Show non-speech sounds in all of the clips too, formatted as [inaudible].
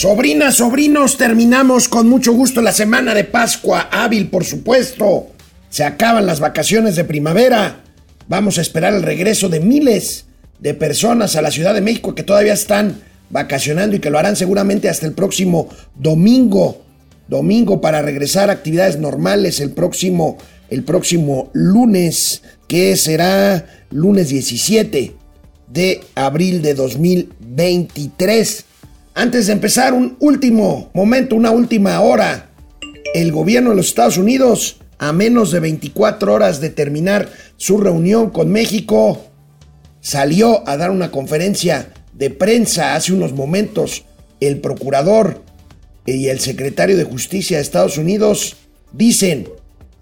Sobrinas, sobrinos, terminamos con mucho gusto la semana de Pascua, hábil por supuesto. Se acaban las vacaciones de primavera. Vamos a esperar el regreso de miles de personas a la Ciudad de México que todavía están vacacionando y que lo harán seguramente hasta el próximo domingo. Domingo para regresar a actividades normales el próximo, el próximo lunes, que será lunes 17 de abril de 2023. Antes de empezar, un último momento, una última hora. El gobierno de los Estados Unidos, a menos de 24 horas de terminar su reunión con México, salió a dar una conferencia de prensa hace unos momentos. El procurador y el secretario de Justicia de Estados Unidos dicen,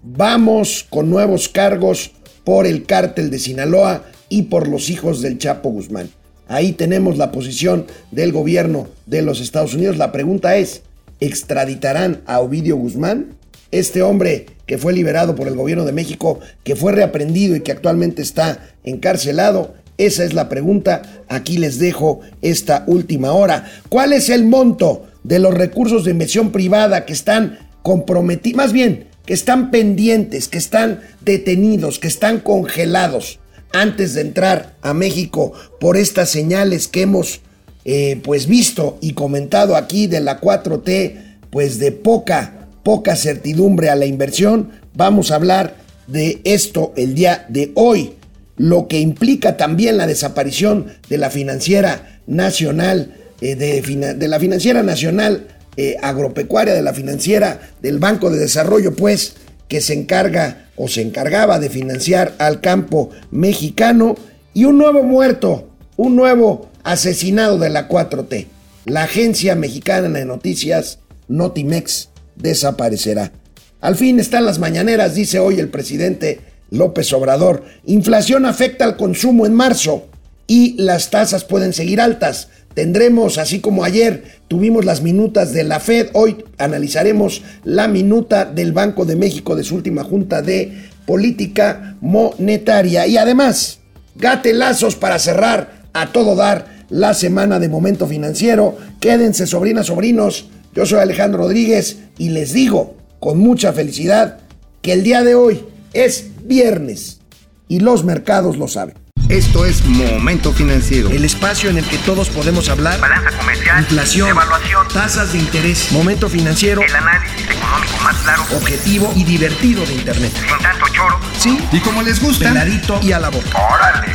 vamos con nuevos cargos por el cártel de Sinaloa y por los hijos del Chapo Guzmán. Ahí tenemos la posición del gobierno de los Estados Unidos. La pregunta es, ¿extraditarán a Ovidio Guzmán? Este hombre que fue liberado por el gobierno de México, que fue reaprendido y que actualmente está encarcelado. Esa es la pregunta. Aquí les dejo esta última hora. ¿Cuál es el monto de los recursos de inversión privada que están comprometidos, más bien, que están pendientes, que están detenidos, que están congelados? Antes de entrar a México por estas señales que hemos eh, pues visto y comentado aquí de la 4T, pues de poca, poca certidumbre a la inversión, vamos a hablar de esto el día de hoy, lo que implica también la desaparición de la financiera nacional, eh, de, la financiera nacional eh, agropecuaria, de la financiera del Banco de Desarrollo, pues, que se encarga o se encargaba de financiar al campo mexicano y un nuevo muerto, un nuevo asesinado de la 4T. La agencia mexicana de noticias Notimex desaparecerá. Al fin están las mañaneras, dice hoy el presidente López Obrador. Inflación afecta al consumo en marzo y las tasas pueden seguir altas. Tendremos, así como ayer tuvimos las minutas de la Fed, hoy analizaremos la minuta del Banco de México de su última junta de política monetaria. Y además, gatelazos para cerrar a todo dar la semana de momento financiero. Quédense, sobrinas, sobrinos. Yo soy Alejandro Rodríguez y les digo con mucha felicidad que el día de hoy es viernes y los mercados lo saben. Esto es Momento Financiero. El espacio en el que todos podemos hablar. Balanza comercial. Inflación. Evaluación. Tasas de interés. Momento Financiero. El análisis económico más claro. Objetivo y divertido de Internet. Sin tanto choro. Sí. Y como les gusta. Peladito y a la boca. Órale.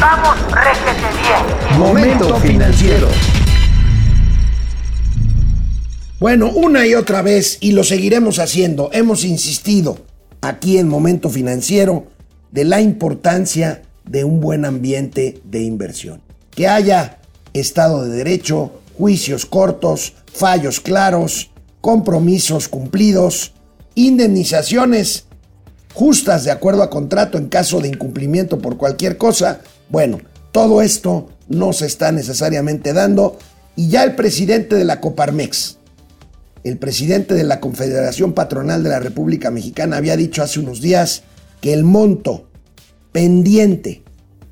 Vamos, réjete bien. Momento Financiero. Bueno, una y otra vez, y lo seguiremos haciendo, hemos insistido aquí en Momento Financiero de la importancia de un buen ambiente de inversión. Que haya Estado de Derecho, juicios cortos, fallos claros, compromisos cumplidos, indemnizaciones justas de acuerdo a contrato en caso de incumplimiento por cualquier cosa. Bueno, todo esto no se está necesariamente dando y ya el presidente de la Coparmex, el presidente de la Confederación Patronal de la República Mexicana había dicho hace unos días que el monto pendiente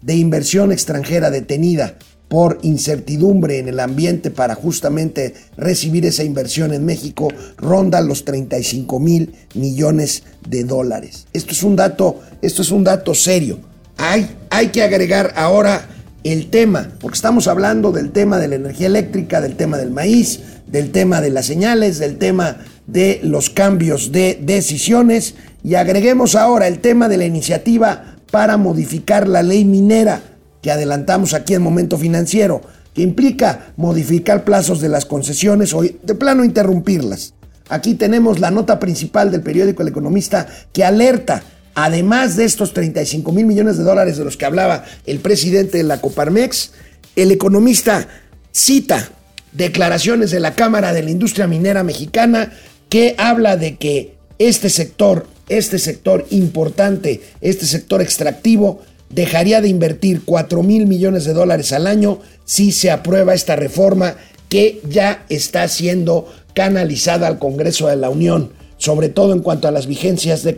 de inversión extranjera detenida por incertidumbre en el ambiente para justamente recibir esa inversión en México ronda los 35 mil millones de dólares. Esto es un dato, esto es un dato serio. Hay, hay que agregar ahora el tema, porque estamos hablando del tema de la energía eléctrica, del tema del maíz, del tema de las señales, del tema de los cambios de decisiones y agreguemos ahora el tema de la iniciativa para modificar la ley minera que adelantamos aquí en Momento Financiero, que implica modificar plazos de las concesiones o de plano interrumpirlas. Aquí tenemos la nota principal del periódico El Economista que alerta, además de estos 35 mil millones de dólares de los que hablaba el presidente de la Coparmex, el economista cita declaraciones de la Cámara de la Industria Minera Mexicana que habla de que este sector este sector importante, este sector extractivo, dejaría de invertir 4 mil millones de dólares al año si se aprueba esta reforma que ya está siendo canalizada al Congreso de la Unión, sobre todo en cuanto a las vigencias de,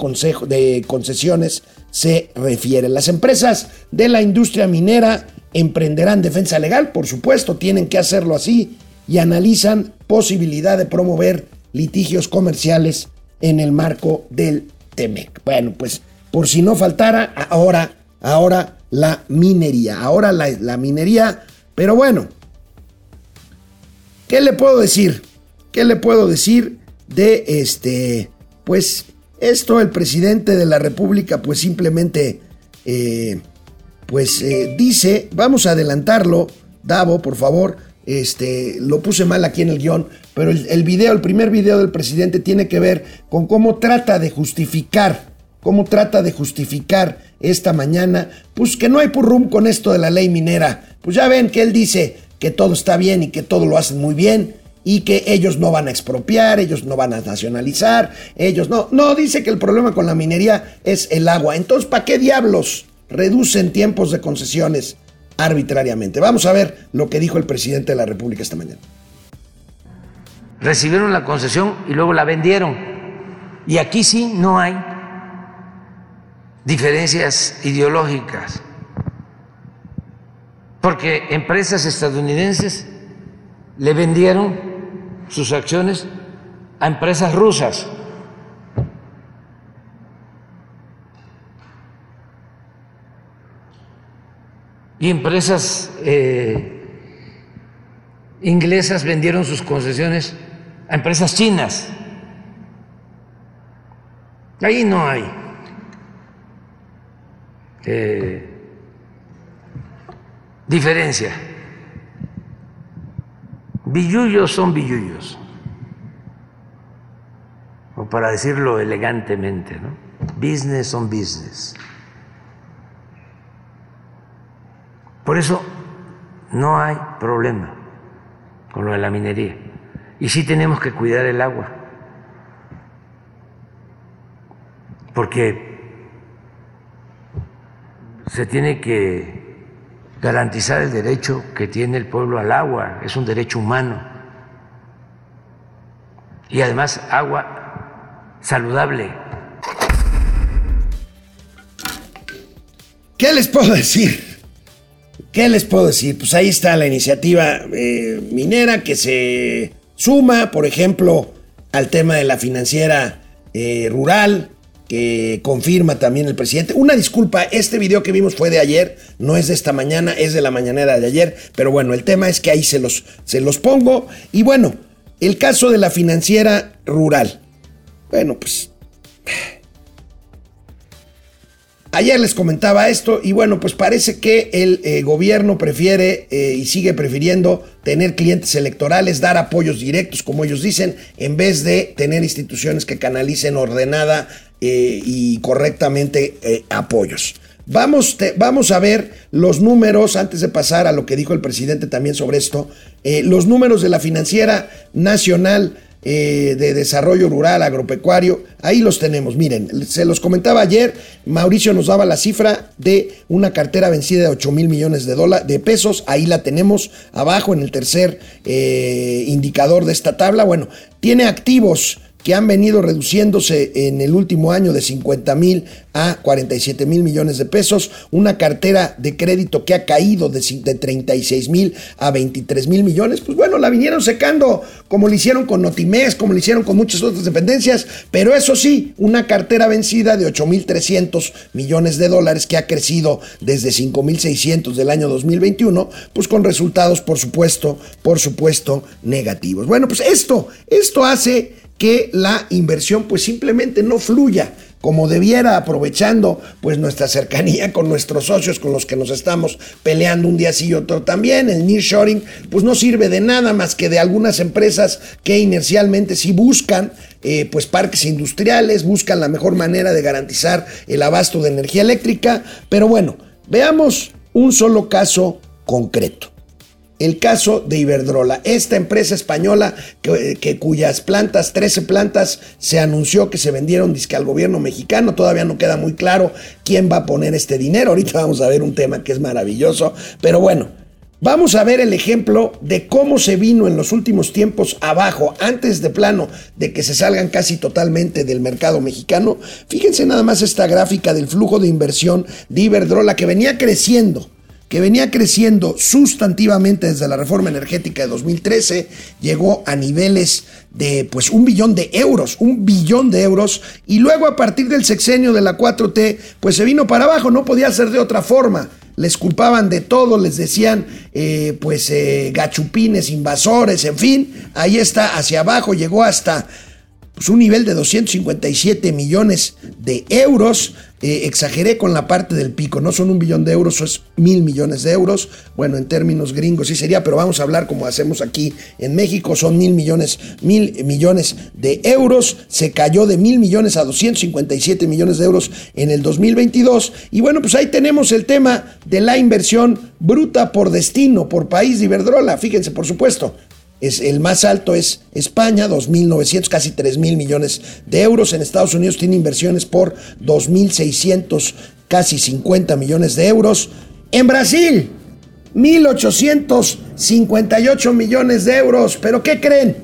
concesiones se refiere. Las empresas de la industria minera emprenderán defensa legal, por supuesto, tienen que hacerlo así, y analizan posibilidad de promover litigios comerciales en el marco del TEMEC. Bueno, pues por si no faltara, ahora, ahora la minería, ahora la, la minería, pero bueno, ¿qué le puedo decir? ¿Qué le puedo decir de este, pues esto el presidente de la República pues simplemente eh, pues eh, dice, vamos a adelantarlo, Davo, por favor, este, lo puse mal aquí en el guion, pero el, video, el primer video del presidente tiene que ver con cómo trata de justificar, cómo trata de justificar esta mañana, pues que no hay purrum con esto de la ley minera. Pues ya ven que él dice que todo está bien y que todo lo hacen muy bien, y que ellos no van a expropiar, ellos no van a nacionalizar, ellos no. No, dice que el problema con la minería es el agua. Entonces, ¿para qué diablos reducen tiempos de concesiones arbitrariamente? Vamos a ver lo que dijo el presidente de la República esta mañana. Recibieron la concesión y luego la vendieron. Y aquí sí no hay diferencias ideológicas. Porque empresas estadounidenses le vendieron sus acciones a empresas rusas. Y empresas eh, inglesas vendieron sus concesiones a empresas chinas. Ahí no hay eh, diferencia. Billullos son billullos. O para decirlo elegantemente, ¿no? Business son business. Por eso no hay problema con lo de la minería. Y sí tenemos que cuidar el agua. Porque se tiene que garantizar el derecho que tiene el pueblo al agua, es un derecho humano. Y además agua saludable. ¿Qué les puedo decir? ¿Qué les puedo decir? Pues ahí está la iniciativa eh, minera que se suma, por ejemplo, al tema de la financiera eh, rural, que confirma también el presidente. Una disculpa, este video que vimos fue de ayer, no es de esta mañana, es de la mañanera de ayer, pero bueno, el tema es que ahí se los, se los pongo. Y bueno, el caso de la financiera rural. Bueno, pues... Ayer les comentaba esto y bueno, pues parece que el eh, gobierno prefiere eh, y sigue prefiriendo tener clientes electorales, dar apoyos directos, como ellos dicen, en vez de tener instituciones que canalicen ordenada eh, y correctamente apoyos. Vamos, vamos, a ver los números, antes de pasar a lo que dijo el presidente también sobre esto, los números de la Financiera Nacional de Desarrollo Rural Agropecuario, ahí los tenemos, miren, se los comentaba ayer, Mauricio nos daba la cifra de una cartera vencida de 8 mil millones de, dólares, de pesos, ahí la tenemos abajo en el tercer indicador de esta tabla, bueno, tiene activos que han venido reduciéndose en el último año de 50 mil a 47 mil millones de pesos, una cartera de crédito que ha caído de, de 36 mil a 23 mil millones, pues bueno, la vinieron secando como lo hicieron con Notimés, como lo hicieron con muchas otras dependencias, pero eso sí, una cartera vencida de 8 mil 300 millones de dólares que ha crecido desde 5 mil 600 del año 2021, pues con resultados, por supuesto, por supuesto, negativos. Bueno, pues esto, esto hace que la inversión pues simplemente no fluya como debiera, aprovechando pues nuestra cercanía con nuestros socios con los que nos estamos peleando un día sí y otro también. El nearshoring pues no sirve de nada más que de algunas empresas que inercialmente sí buscan eh, pues parques industriales, buscan la mejor manera de garantizar el abasto de energía eléctrica. Pero bueno, veamos un solo caso concreto el caso de Iberdrola, esta empresa española que, cuyas plantas, 13 plantas, se anunció que se vendieron disque al gobierno mexicano, todavía no queda muy claro quién va a poner este dinero, ahorita vamos a ver un tema que es maravilloso, pero bueno, Vamos a ver el ejemplo de cómo se vino en los últimos tiempos abajo, antes de plano de que se salgan casi totalmente del mercado mexicano. Fíjense nada más esta gráfica del flujo de inversión de Iberdrola que venía creciendo que venía creciendo sustantivamente desde la reforma energética de 2013, llegó a niveles de pues un billón de euros, un billón de euros, y luego a partir del sexenio de la 4T, pues se vino para abajo, no podía ser de otra forma. Les culpaban de todo, les decían eh, pues eh, gachupines, invasores, en fin, ahí está, hacia abajo, llegó hasta pues, un nivel de 257 millones de euros. Eh, exageré con la parte del pico, no son un billón de euros, es mil millones de euros. Bueno, en términos gringos sí sería, pero vamos a hablar como hacemos aquí en México, son mil millones, mil millones de euros. Se cayó de mil millones a 257 millones de euros en el 2022. Y bueno, pues ahí tenemos el tema de la inversión bruta por destino, por país de Iberdrola. Fíjense, por supuesto, es, el más alto es España, 2.900, casi 3.000 millones de euros. En Estados Unidos tiene inversiones por 2.600, casi 50 millones de euros. En Brasil, 1.858 millones de euros. ¿Pero qué creen?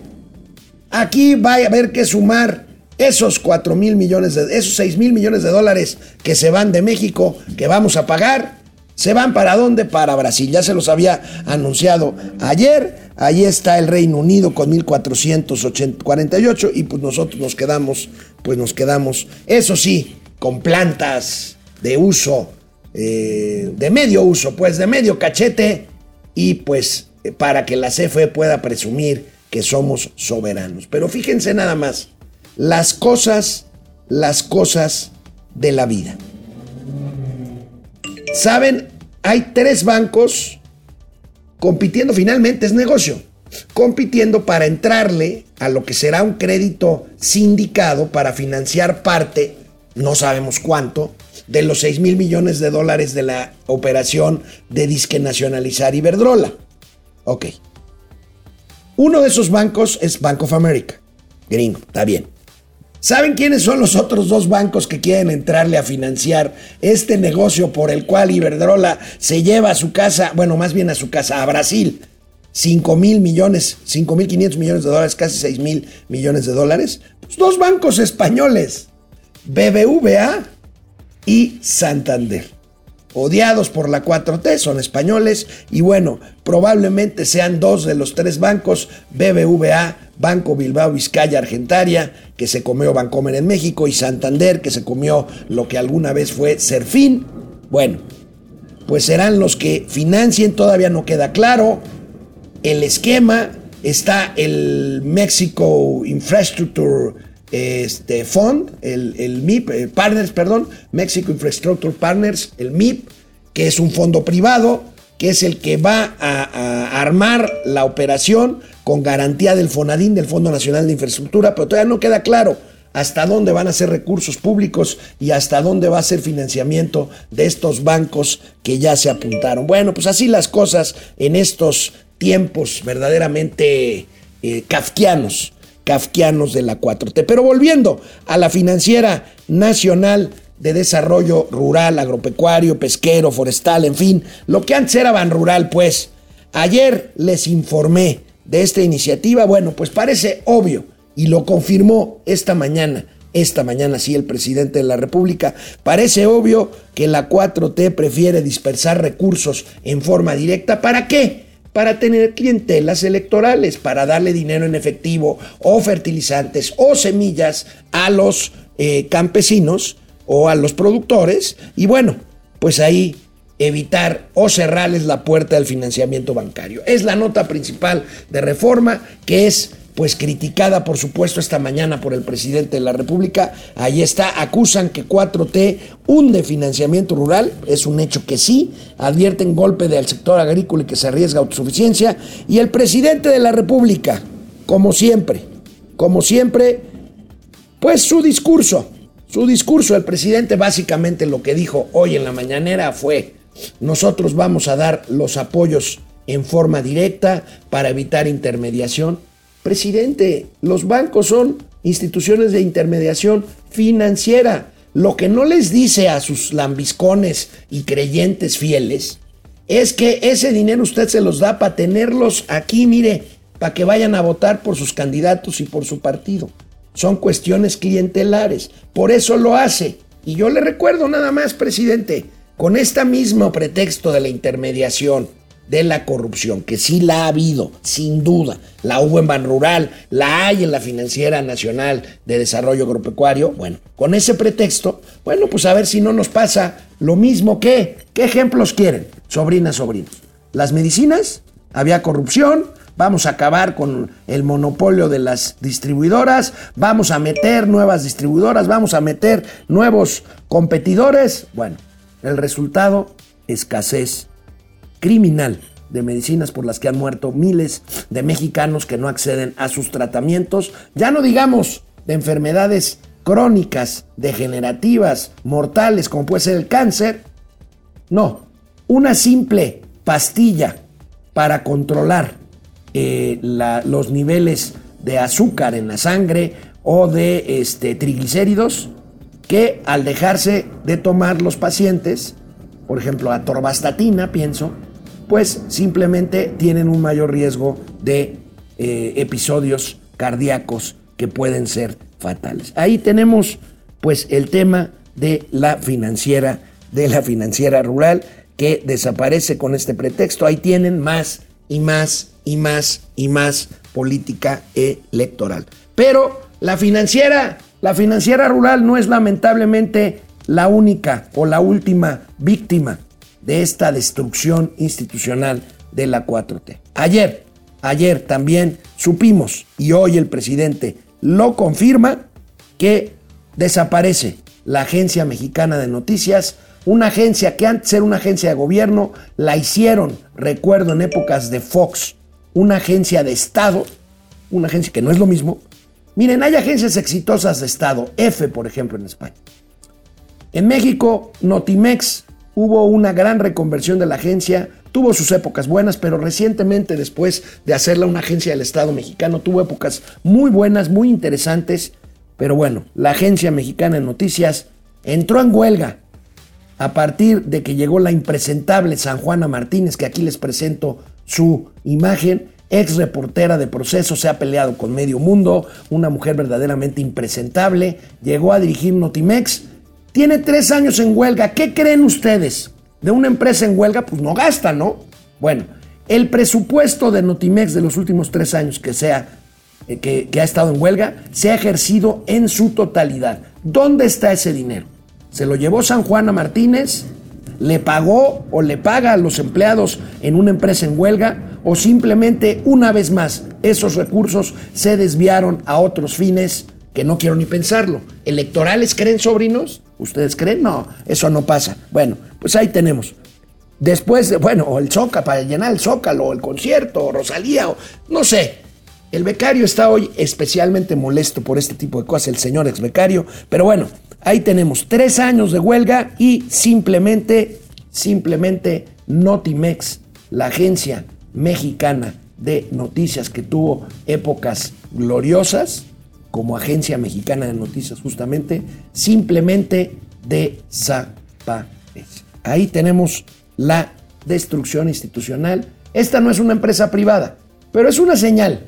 Aquí va a haber que sumar esos 4 mil millones de, esos 6 mil millones de dólares que se van de México, que vamos a pagar, se van para dónde? Para Brasil. Ya se los había anunciado ayer. Ahí está el Reino Unido con 1448 y pues nosotros nos quedamos, pues nos quedamos, eso sí, con plantas de uso, eh, de medio uso, pues de medio cachete y pues para que la CFE pueda presumir que somos soberanos. Pero fíjense nada más, las cosas, las cosas de la vida. Saben, hay tres bancos compitiendo finalmente es negocio, compitiendo para entrarle a lo que será un crédito sindicado para financiar parte, no sabemos cuánto, de los 6 mil millones de dólares de la operación de disque nacionalizar Iberdrola. Ok. Uno de esos bancos es Bank of America. Gringo, está bien. ¿Saben quiénes son los otros dos bancos que quieren entrarle a financiar este negocio por el cual Iberdrola se lleva a su casa, bueno, más bien a su casa, a Brasil? 5 mil millones, 5 mil 500 millones de dólares, casi 6 mil millones de dólares. Pues dos bancos españoles, BBVA y Santander odiados por la 4T, son españoles y bueno, probablemente sean dos de los tres bancos, BBVA, Banco Bilbao Vizcaya Argentaria, que se comió Bancomer en México, y Santander, que se comió lo que alguna vez fue Serfín. Bueno, pues serán los que financien, todavía no queda claro el esquema, está el Mexico Infrastructure este Fund, el, MIP, eh, Partners, perdón, Mexico Infrastructure Partners, el MIP, que es un fondo privado, que es el que va a, armar la operación con garantía del FONADIN, del Fondo Nacional de Infraestructura, pero todavía no queda claro hasta dónde van a ser recursos públicos y hasta dónde va a ser financiamiento de estos bancos que ya se apuntaron. Bueno, pues así las cosas en estos tiempos verdaderamente eh, kafkianos kafkianos de la 4T. Pero volviendo a la financiera nacional de desarrollo rural, agropecuario, pesquero, forestal, en fin, lo que antes era Ban Rural, pues ayer les informé de esta iniciativa, bueno, pues parece obvio y lo confirmó esta mañana. Esta mañana sí el presidente de la República. Parece obvio que la 4T prefiere dispersar recursos en forma directa. ¿Para qué? Para tener clientelas electorales, para darle dinero en efectivo o fertilizantes o semillas a los eh, campesinos o a los productores y bueno, pues ahí evitar o cerrarles la puerta del financiamiento bancario. Es la nota principal de reforma que es pues criticada por supuesto esta mañana por el presidente de la República. Ahí está, acusan que 4T hunde financiamiento rural, es un hecho que sí, advierten golpe del sector agrícola y que se arriesga autosuficiencia. Y el presidente de la República, como siempre, como siempre, pues su discurso, su discurso, el presidente básicamente lo que dijo hoy en la mañanera fue, nosotros vamos a dar los apoyos en forma directa para evitar intermediación Presidente, los bancos son instituciones de intermediación financiera. Lo que no les dice a sus lambiscones y creyentes fieles es que ese dinero usted se los da para tenerlos aquí, mire, para que vayan a votar por sus candidatos y por su partido. Son cuestiones clientelares. Por eso lo hace. Y yo le recuerdo nada más, presidente, con este mismo pretexto de la intermediación, de la corrupción, que sí la ha habido, sin duda, la hubo en Ban Rural, la hay en la Financiera Nacional de Desarrollo Agropecuario, bueno, con ese pretexto, bueno, pues a ver si no nos pasa lo mismo que, ¿qué ejemplos quieren? Sobrinas, sobrinos. Las medicinas, había corrupción, vamos a acabar con el monopolio de las distribuidoras, vamos a meter nuevas distribuidoras, vamos a meter nuevos competidores. Bueno, el resultado, escasez criminal de medicinas por las que han muerto miles de mexicanos que no acceden a sus tratamientos, ya no digamos de enfermedades crónicas, degenerativas, mortales, como puede ser el cáncer, no, una simple pastilla para controlar eh, los niveles de azúcar en la sangre o de este, triglicéridos que al dejarse de tomar los pacientes, por ejemplo, la torvastatina, pienso, pues simplemente tienen un mayor riesgo de eh, episodios cardíacos que pueden ser fatales. Ahí tenemos pues el tema de la financiera, de la financiera rural que desaparece con este pretexto. Ahí tienen más y más y más y más política electoral. Pero la financiera, la financiera rural no es lamentablemente la única o la última víctima de esta destrucción institucional de la 4T. Ayer, ayer también supimos, y hoy el presidente lo confirma, que desaparece la Agencia Mexicana de Noticias, una agencia que antes era una agencia de gobierno, la hicieron, recuerdo, en épocas de Fox, una agencia de Estado, una agencia que no es lo mismo. Miren, hay agencias exitosas de Estado, F por ejemplo en España. En México, Notimex hubo una gran reconversión de la agencia, tuvo sus épocas buenas, pero recientemente después de hacerla una agencia del Estado mexicano, tuvo épocas muy buenas, muy interesantes, pero bueno, la agencia mexicana de noticias entró en huelga a partir de que llegó la impresentable San Juana Martínez, que aquí les presento su imagen, ex reportera de proceso, se ha peleado con medio mundo, una mujer verdaderamente impresentable, llegó a dirigir Notimex tiene tres años en huelga. ¿Qué creen ustedes? De una empresa en huelga, pues no gasta, ¿no? Bueno, el presupuesto de Notimex de los últimos tres años que, sea, eh, que, ha estado en huelga se ha ejercido en su totalidad. ¿Dónde está ese dinero? ¿Se lo llevó San Juana Martínez? ¿Le pagó o le paga a los empleados en una empresa en huelga? ¿O simplemente, una vez más, esos recursos se desviaron a otros fines que no quiero ni pensarlo? ¿Electorales creen sobrinos? ¿Ustedes creen? No, eso no pasa. Bueno, pues ahí tenemos. Después, de, bueno, o el Zócalo, para llenar el Zócalo, o el concierto, o Rosalía, o no sé. El becario está hoy especialmente molesto por este tipo de cosas, el señor ex becario. Pero bueno, ahí tenemos tres años de huelga y simplemente, simplemente Notimex, la agencia mexicana de noticias que tuvo épocas gloriosas, como agencia mexicana de noticias justamente, simplemente desaparece. Ahí tenemos la destrucción institucional. Esta no es una empresa privada, pero es una señal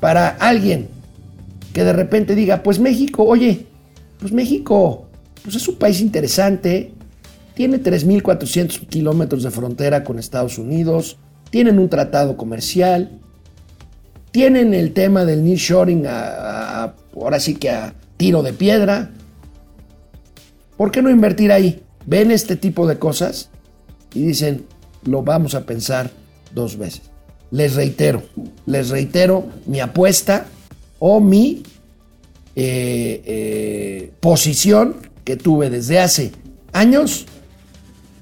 para alguien que de repente diga, pues México, oye, pues México, pues es un país interesante, tiene 3.400 kilómetros de frontera con Estados Unidos, tienen un tratado comercial, tienen el tema del nearshoring a, ahora sí que a tiro de piedra. ¿Por qué no invertir ahí? Ven este tipo de cosas y dicen, lo vamos a pensar dos veces. Les reitero, les reitero mi apuesta o mi eh, eh, posición que tuve desde hace años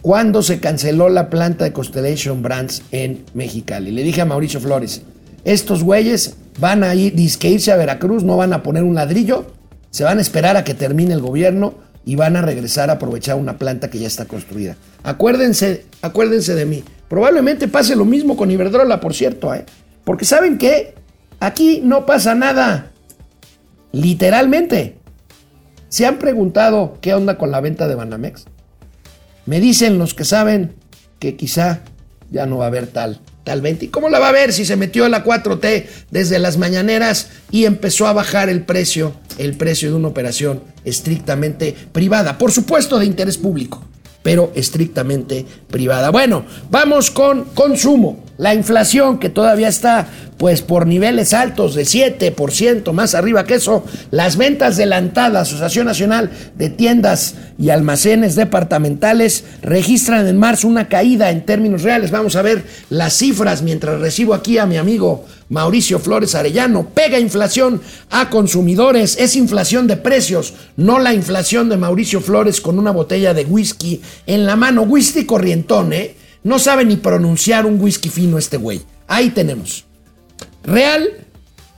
cuando se canceló la planta de Constellation Brands en Mexicali. Le dije a Mauricio Flores, estos güeyes van a ir, que irse a Veracruz, no van a poner un ladrillo, se van a esperar a que termine el gobierno y van a regresar a aprovechar una planta que ya está construida. Acuérdense, acuérdense de mí. Probablemente pase lo mismo con Iberdrola, por cierto, ¿eh? Porque ¿saben qué? Aquí no pasa nada. Literalmente. ¿Se han preguntado qué onda con la venta de Banamex? Me dicen los que saben que quizá ya no va a haber tal ¿Y cómo la va a ver si se metió a la 4T desde las mañaneras y empezó a bajar el precio, el precio de una operación estrictamente privada? Por supuesto de interés público. Pero estrictamente privada. Bueno, vamos con consumo. La inflación que todavía está pues por niveles altos de 7%, más arriba que eso, las ventas de la ANTAD, Asociación Nacional de Tiendas y Almacenes Departamentales, registran en marzo una caída en términos reales. Vamos a ver las cifras mientras recibo aquí a mi amigo Mauricio Flores Arellano. Pega inflación a consumidores, es inflación de precios, no la inflación de Mauricio Flores con una botella de whisky en la mano. Whisky corrientón, ¿eh? No sabe ni pronunciar un whisky fino este güey. Ahí tenemos. Real,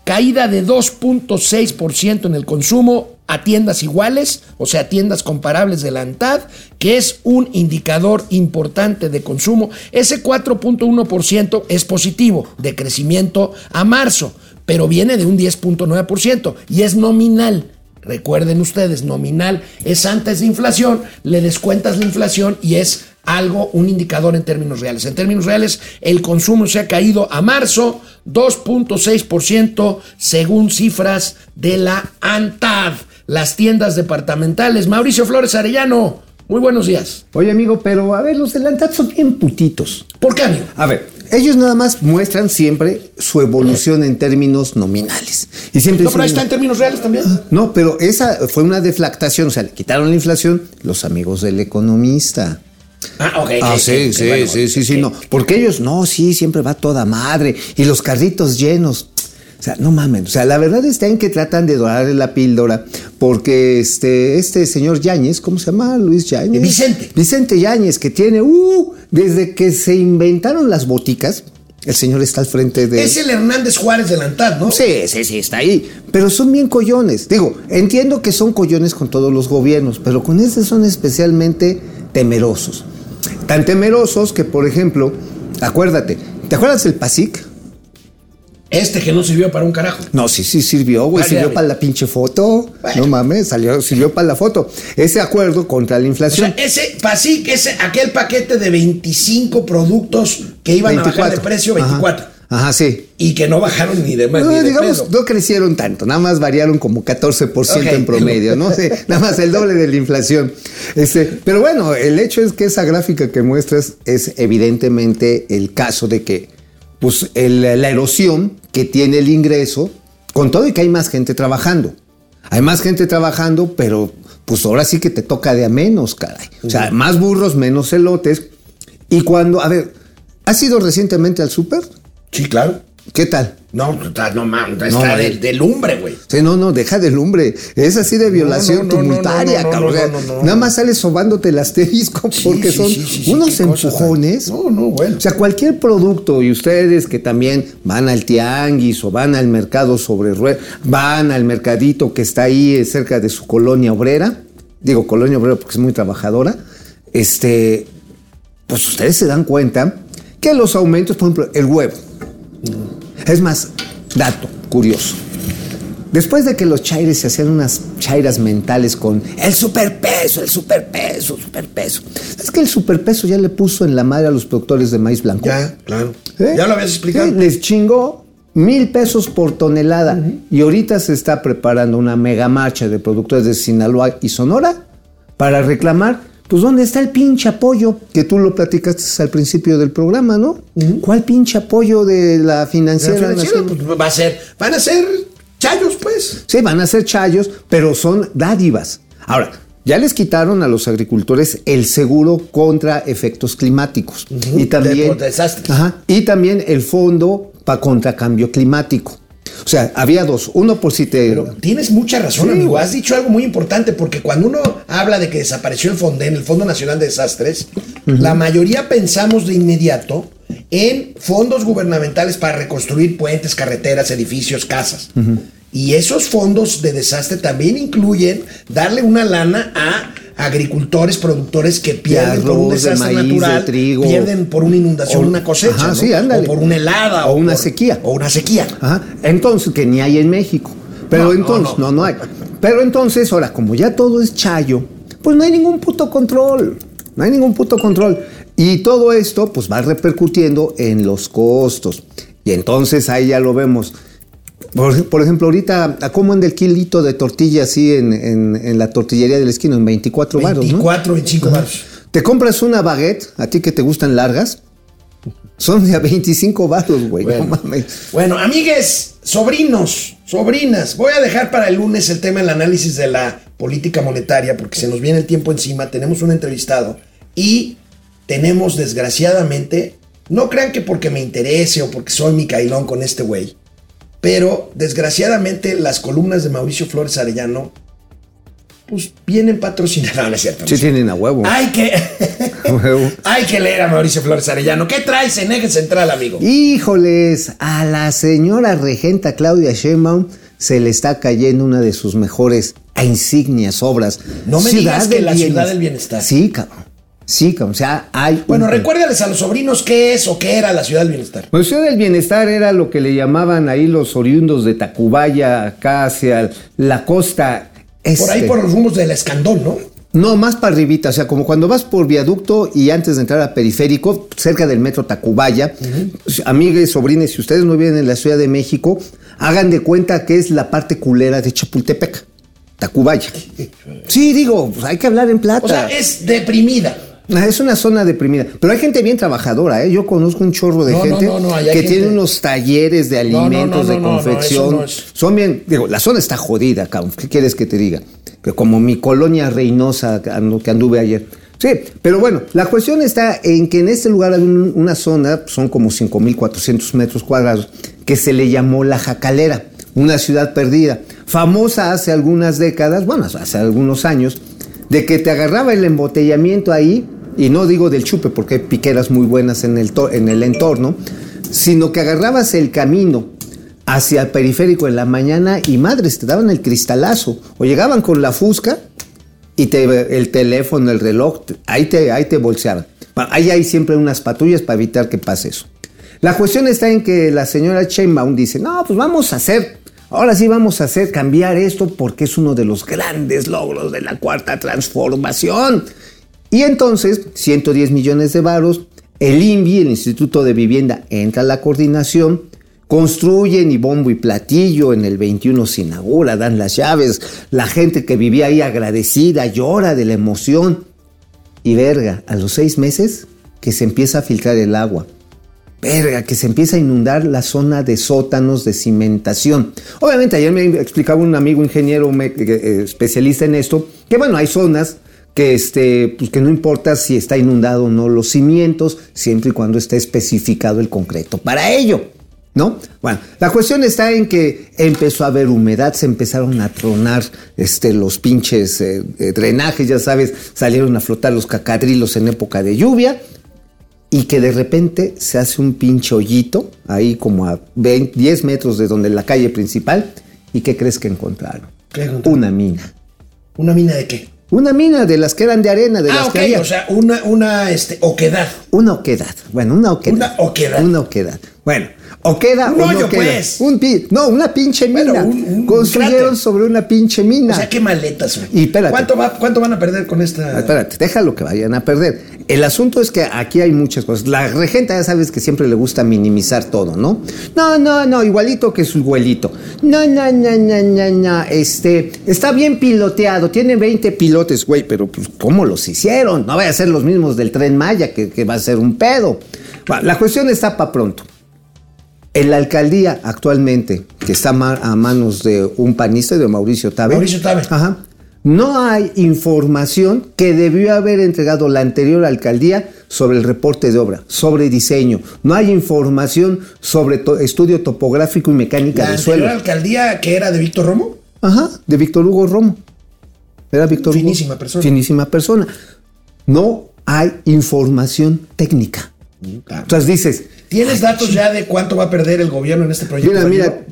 caída de 2.6% en el consumo a tiendas iguales, o sea, tiendas comparables de la ANTAD, que es un indicador importante de consumo. Ese 4.1% es positivo de crecimiento a marzo, pero viene de un 10.9% y es nominal. Recuerden ustedes, nominal es antes de inflación, le descuentas la inflación y es algo, un indicador en términos reales. En términos reales, el consumo se ha caído a marzo 2.6% según cifras de la ANTAD, las tiendas departamentales. Mauricio Flores Arellano, muy buenos días. Oye, amigo, pero a ver, los de la ANTAD son bien putitos. ¿Por qué, amigo? A ver, ellos nada más muestran siempre su evolución en términos nominales. Y siempre No, pero ahí está en términos reales también. No, pero esa fue una deflactación, o sea, le quitaron la inflación los amigos del economista. Ah, ok. Ah, sí, sí, sí, sí, sí, no. Porque ellos, no, sí, siempre va toda madre. Y los carritos llenos. O sea, no mamen. O sea, la verdad está en que tratan de dorarle la píldora. Porque este, este señor Yáñez, ¿cómo se llama? Luis Yáñez. Vicente. Vicente Yáñez, que tiene, uh, desde que se inventaron las boticas, el señor está al frente de. Es el Hernández Juárez de la ANTAD, ¿no? Sí, sí, sí, está ahí. Pero son bien collones. Digo, entiendo que son collones con todos los gobiernos, pero con este son especialmente temerosos. Tan temerosos que, por ejemplo, acuérdate, ¿te acuerdas del PASIC? Este que no sirvió para un carajo. No, sí, sí sirvió, güey. Sirvió para la pinche foto. No mames, salió, sirvió para la foto. Ese acuerdo contra la O inflación. sea, ese PASIC, ese, aquel paquete de 25 productos que iban a bajar de precio, 24. Ajá, Ajá, sí. Y que no bajaron ni de más. No, ni de digamos, no crecieron tanto, nada más variaron como 14% Ok. en promedio, ¿no? Sí, nada más el doble de la inflación. Este, pero bueno, el hecho es que esa gráfica que muestras es evidentemente el caso de que pues, el- la erosión que tiene el ingreso, con todo y que hay más gente trabajando. Hay más gente trabajando, pero pues ahora sí que te toca de a menos, caray. O sea, más burros, menos elotes. Y cuando, a ver, ¿has ido recientemente al súper? Sí, claro. ¿Qué tal? No, está, no mames, está No, de, eh. de lumbre, güey. Sí, no, no, deja de lumbre. Es así de violación no, no, no, cabrón. no, O sea, no, no, no. Nada más sales sobándote el asterisco Sí, porque sí, son sí, sí, sí, unos cosa empujones. No, no, bueno. O sea, cualquier producto, y ustedes que también van al tianguis o van al mercado sobre ruedas, van al mercadito que está ahí eh, cerca de su colonia obrera, digo colonia obrera porque es muy trabajadora, este, pues ustedes se dan cuenta que los aumentos, por ejemplo, el huevo. Es más, dato curioso. Después de que los chaires se hacían unas chairas mentales con el superpeso, el superpeso, superpeso. Es que el superpeso ya le puso en la madre a los productores de maíz blanco. Ya, claro. ¿Eh? Ya lo habías explicado. Sí, les chingó mil pesos por tonelada. Y ahorita se está preparando una mega marcha de productores de Sinaloa y Sonora para reclamar, pues, ¿dónde está el pinche apoyo? Que tú lo platicaste al principio del programa, ¿no? ¿Cuál pinche apoyo de la La financiera? financiera, nacional? pues, va a ser, van a ser chayos, pues. Sí, van a ser chayos, pero son dádivas. Ahora, ya les quitaron a los agricultores el seguro contra efectos climáticos. Y también. por desastres. Ajá, y también el fondo para contra cambio climático. O sea, había dos. Uno por si te. Pero tienes mucha razón, Sí, amigo. Has dicho algo muy importante porque cuando uno habla de que desapareció el FONDEN, el Fondo Nacional de Desastres, la mayoría pensamos de inmediato en fondos gubernamentales para reconstruir puentes, carreteras, edificios, casas. Y esos fondos de desastre también incluyen darle una lana a agricultores, productores que pierden por un de desastre maíz, de natural, trigo. pierden por una inundación O- una cosecha, Ajá, ¿no? sí, ándale. o por una helada, O una por- sequía. o una sequía. Ajá. Entonces, que ni hay en México. Pero no, entonces, no. no, no, hay. Pero entonces, ahora, como ya todo es chayo, pues no hay ningún puto control. No hay ningún puto control. Y todo esto, pues va repercutiendo en los costos. Y entonces ahí ya lo vemos. Por, por ejemplo, ahorita, ¿a cómo anda el kilito de tortilla así en, en- en la tortillería de la esquina? En 24 baros, ¿no? 24, 25 baros. Te compras una baguette, a ti que te gustan largas, son de a 25 baros, güey. Bueno. No mames. Bueno, amigues, sobrinos, sobrinas, voy a dejar para el lunes el tema del análisis de la política monetaria porque se nos viene el tiempo encima, tenemos un entrevistado y tenemos desgraciadamente, no crean que porque me interese o porque soy Micailón con este güey, pero desgraciadamente las columnas de Mauricio Flores Arellano pues vienen patrocinadas, [laughs] no, no es cierto. Sí tienen a huevo. Hay que [laughs] huevo. hay que leer a Mauricio Flores Arellano. ¿Qué traes en Eje Central, amigo? Híjoles, a la señora regenta Claudia Sheinbaum se le está cayendo una de sus mejores e insignias obras. No me digas que la Ciudad del Bienestar. Sí, cabrón. Sí. O sea, hay. Bueno, un- recuérdales a los sobrinos qué es o qué era la Ciudad del Bienestar. Pues Ciudad del Bienestar era lo que le llamaban ahí los oriundos de Tacubaya, acá hacia la costa este. Por ahí por los rumbos del Escandón, ¿no? No, más para arribita, o sea, como cuando vas por viaducto y antes de entrar a periférico, cerca del metro Tacubaya, pues, amigues, sobrines, si ustedes no viven en la Ciudad de México, hagan de cuenta que es la parte culera de Chapultepec, Tacubaya. [laughs] Sí, digo, pues hay que hablar en plata. O sea, es deprimida. Es una zona deprimida. Pero hay gente bien trabajadora, ¿eh? Yo conozco un chorro de No, gente no, no, que gente- tiene unos talleres de alimentos, de confección. es. Son bien. Digo, la zona está jodida, cabrón. ¿Qué quieres que te diga? Que como mi colonia Reynosa que andu- que anduve ayer. Sí, pero bueno, la cuestión está en que en este lugar hay un- una zona, son como 5.400 metros cuadrados, que se le llamó La Jacalera, una ciudad perdida, famosa hace algunas décadas, bueno, hace algunos años, de que te agarraba el embotellamiento ahí, y no digo del chupe porque hay piqueras muy buenas en el, en el entorno, sino que agarrabas el camino hacia el periférico en la mañana y madres, te daban el cristalazo, o llegaban con la fusca y te, el teléfono, el reloj, ahí te, ahí te bolseaban. Ahí hay siempre unas patrullas para evitar que pase eso. La cuestión está en que la señora Sheinbaum dice, no, pues vamos a hacer, ahora sí vamos a hacer cambiar esto porque es uno de los grandes logros de la cuarta transformación. Y entonces, 110 millones de varos, el INVI, el Instituto de Vivienda, entra a la coordinación, construyen y bombo y platillo, en el 21 se inaugura, dan las llaves, la gente que vivía ahí agradecida llora de la emoción. Y verga, a los seis meses que se empieza a filtrar el agua. Verga, que se empieza a inundar la zona de sótanos de cimentación. Obviamente, ayer me explicaba un amigo ingeniero me- eh, especialista en esto, que bueno, hay zonas que, este, pues que no importa si está inundado o no los cimientos, siempre y cuando esté especificado el concreto para ello. ¿No? Bueno, la cuestión está en que empezó a haber humedad, se empezaron a tronar este, los pinches eh, eh, drenajes, ya sabes, salieron a flotar los cacadrilos en época de lluvia y que de repente se hace un pinche hoyito ahí como a 20, 10 metros de donde la calle principal. ¿Y qué crees que encontraron? ¿Qué encontraron? Una mina. ¿Una mina de qué? Una mina de las que eran de arena, de ah, las que había. o sea, una, una este, oquedad. Una oquedad. Bueno, una oquedad. Una oquedad. Una oquedad. Bueno, oqueda Un o no hoyo, queda. pues. Un pi- no, una pinche Bueno, mina. un- un Construyeron sobre una pinche mina. O sea, qué maletas son. Y espérate. ¿Cuánto, va, ¿Cuánto van a perder con esta? Ah, Espérate, déjalo que vayan a perder. El asunto es que aquí hay muchas cosas. La regenta ya sabes que siempre le gusta minimizar todo, ¿no? No, no, no, igualito que su abuelito. No, no, no, no, no, no. Este, está bien piloteado, tiene 20 pilotes, güey, pero pues, ¿cómo los hicieron? No vaya a ser los mismos del tren Maya, que, que va a ser un pedo. Bueno, la cuestión está para pronto. En la alcaldía actualmente, que está a manos de un panista, de Mauricio Tabe. Mauricio Tabe. Ajá. No hay información que debió haber entregado la anterior alcaldía sobre el reporte de obra, sobre diseño. No hay información sobre to- estudio topográfico y mecánica La del anterior suelo. alcaldía que era de Víctor Romo. Ajá, de Víctor Hugo Romo. Era Víctor Hugo. Finísima persona. Finísima persona. No hay información técnica. Entonces dices, ¿Tienes datos ya de cuánto va a perder el gobierno en este proyecto? Mira, mira,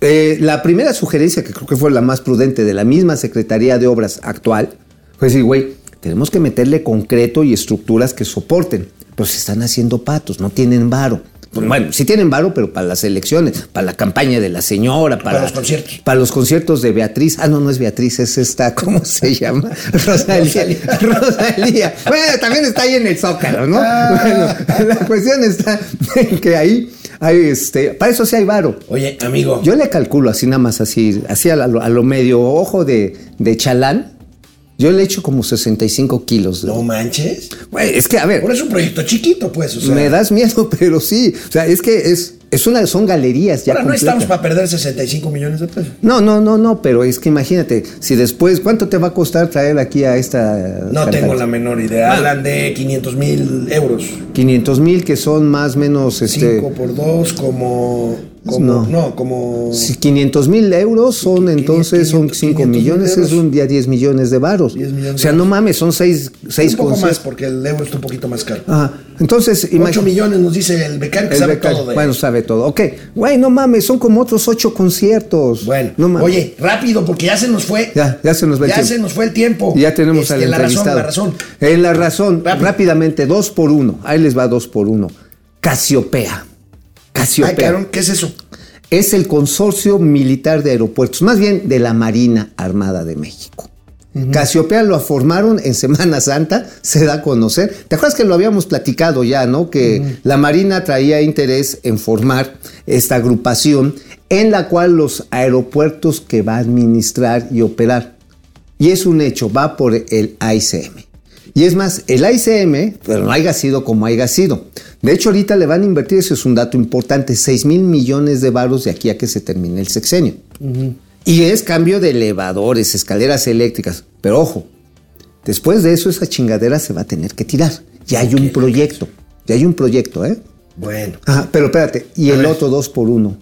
eh, la primera sugerencia, que creo que fue la más prudente de la misma Secretaría de Obras actual, fue decir, güey, tenemos que meterle concreto y estructuras que soporten. Pero se están haciendo patos, no tienen varo. Pues, bueno, sí tienen varo, pero para las elecciones, para la campaña de la señora, para, Para los conciertos. Para los conciertos de Beatriz. Ah, no, no es Beatriz, es esta, [laughs] ¿cómo se llama? Rosalía. Rosalía. Bueno, también está ahí en el Zócalo, ¿no? Ah. Bueno, la cuestión está en que ahí hay este. Para eso sí hay varo. Oye, amigo. Yo le calculo así nada más así, así a lo, a lo medio ojo de, de chalán, Yo le echo como 65 kilos. de- No manches. Güey, es que, a ver, Por eso es un proyecto chiquito, pues. O sea, me das miedo, [laughs] pero sí. O sea, es que es, es una, son galerías ya ahora no estamos para perder 65 millones de pesos. No, no, no, no, pero es que imagínate, si después, ¿cuánto te va a costar traer aquí a esta... No cantante? tengo la menor idea. Hablan de 500 mil euros. 500 mil que son más o menos, este... 5 por 2 como... como No. no. como... Si 500 mil euros son entonces son 500 5 mil millones, es un día 10 millones de varos. 10 millones o sea, no mames, son 6 seis un poco más porque el euro está un poquito más caro. Ajá. Entonces, 8 imagínate. millones nos dice el becario que el sabe becario, todo de Bueno, sabe todo. Ok, güey, no mames, son como otros 8 conciertos. Bueno, no mames. oye, rápido, porque ya se nos fue. Ya, ya se nos va el Ya tiempo. se nos fue el tiempo. Y ya tenemos Este, al la razón, la razón. En la razón, Rápido. rápidamente, dos por uno. Ahí les va dos por uno. Casiopea. Casiopea. ¿qué es eso? es el Consorcio Militar de Aeropuertos, más bien de la Marina Armada de México. Casiopea lo formaron en Semana Santa, se da a conocer. ¿Te acuerdas que lo habíamos platicado ya, no? Que la Marina traía interés en formar esta agrupación en la cual los aeropuertos que va a administrar y operar. Y es un hecho, va por el AICM. Y es más, el AICM, pero no haya sido como haya sido. De hecho, ahorita le van a invertir, eso es un dato importante, 6 mil millones de varos de aquí a que se termine el sexenio. Y es cambio de elevadores, escaleras eléctricas. Pero ojo, después de eso esa chingadera se va a tener que tirar. Ya hay un proyecto, ya hay un proyecto, ¿eh? Bueno. Ajá, pero espérate, y A el ver. otro dos por uno.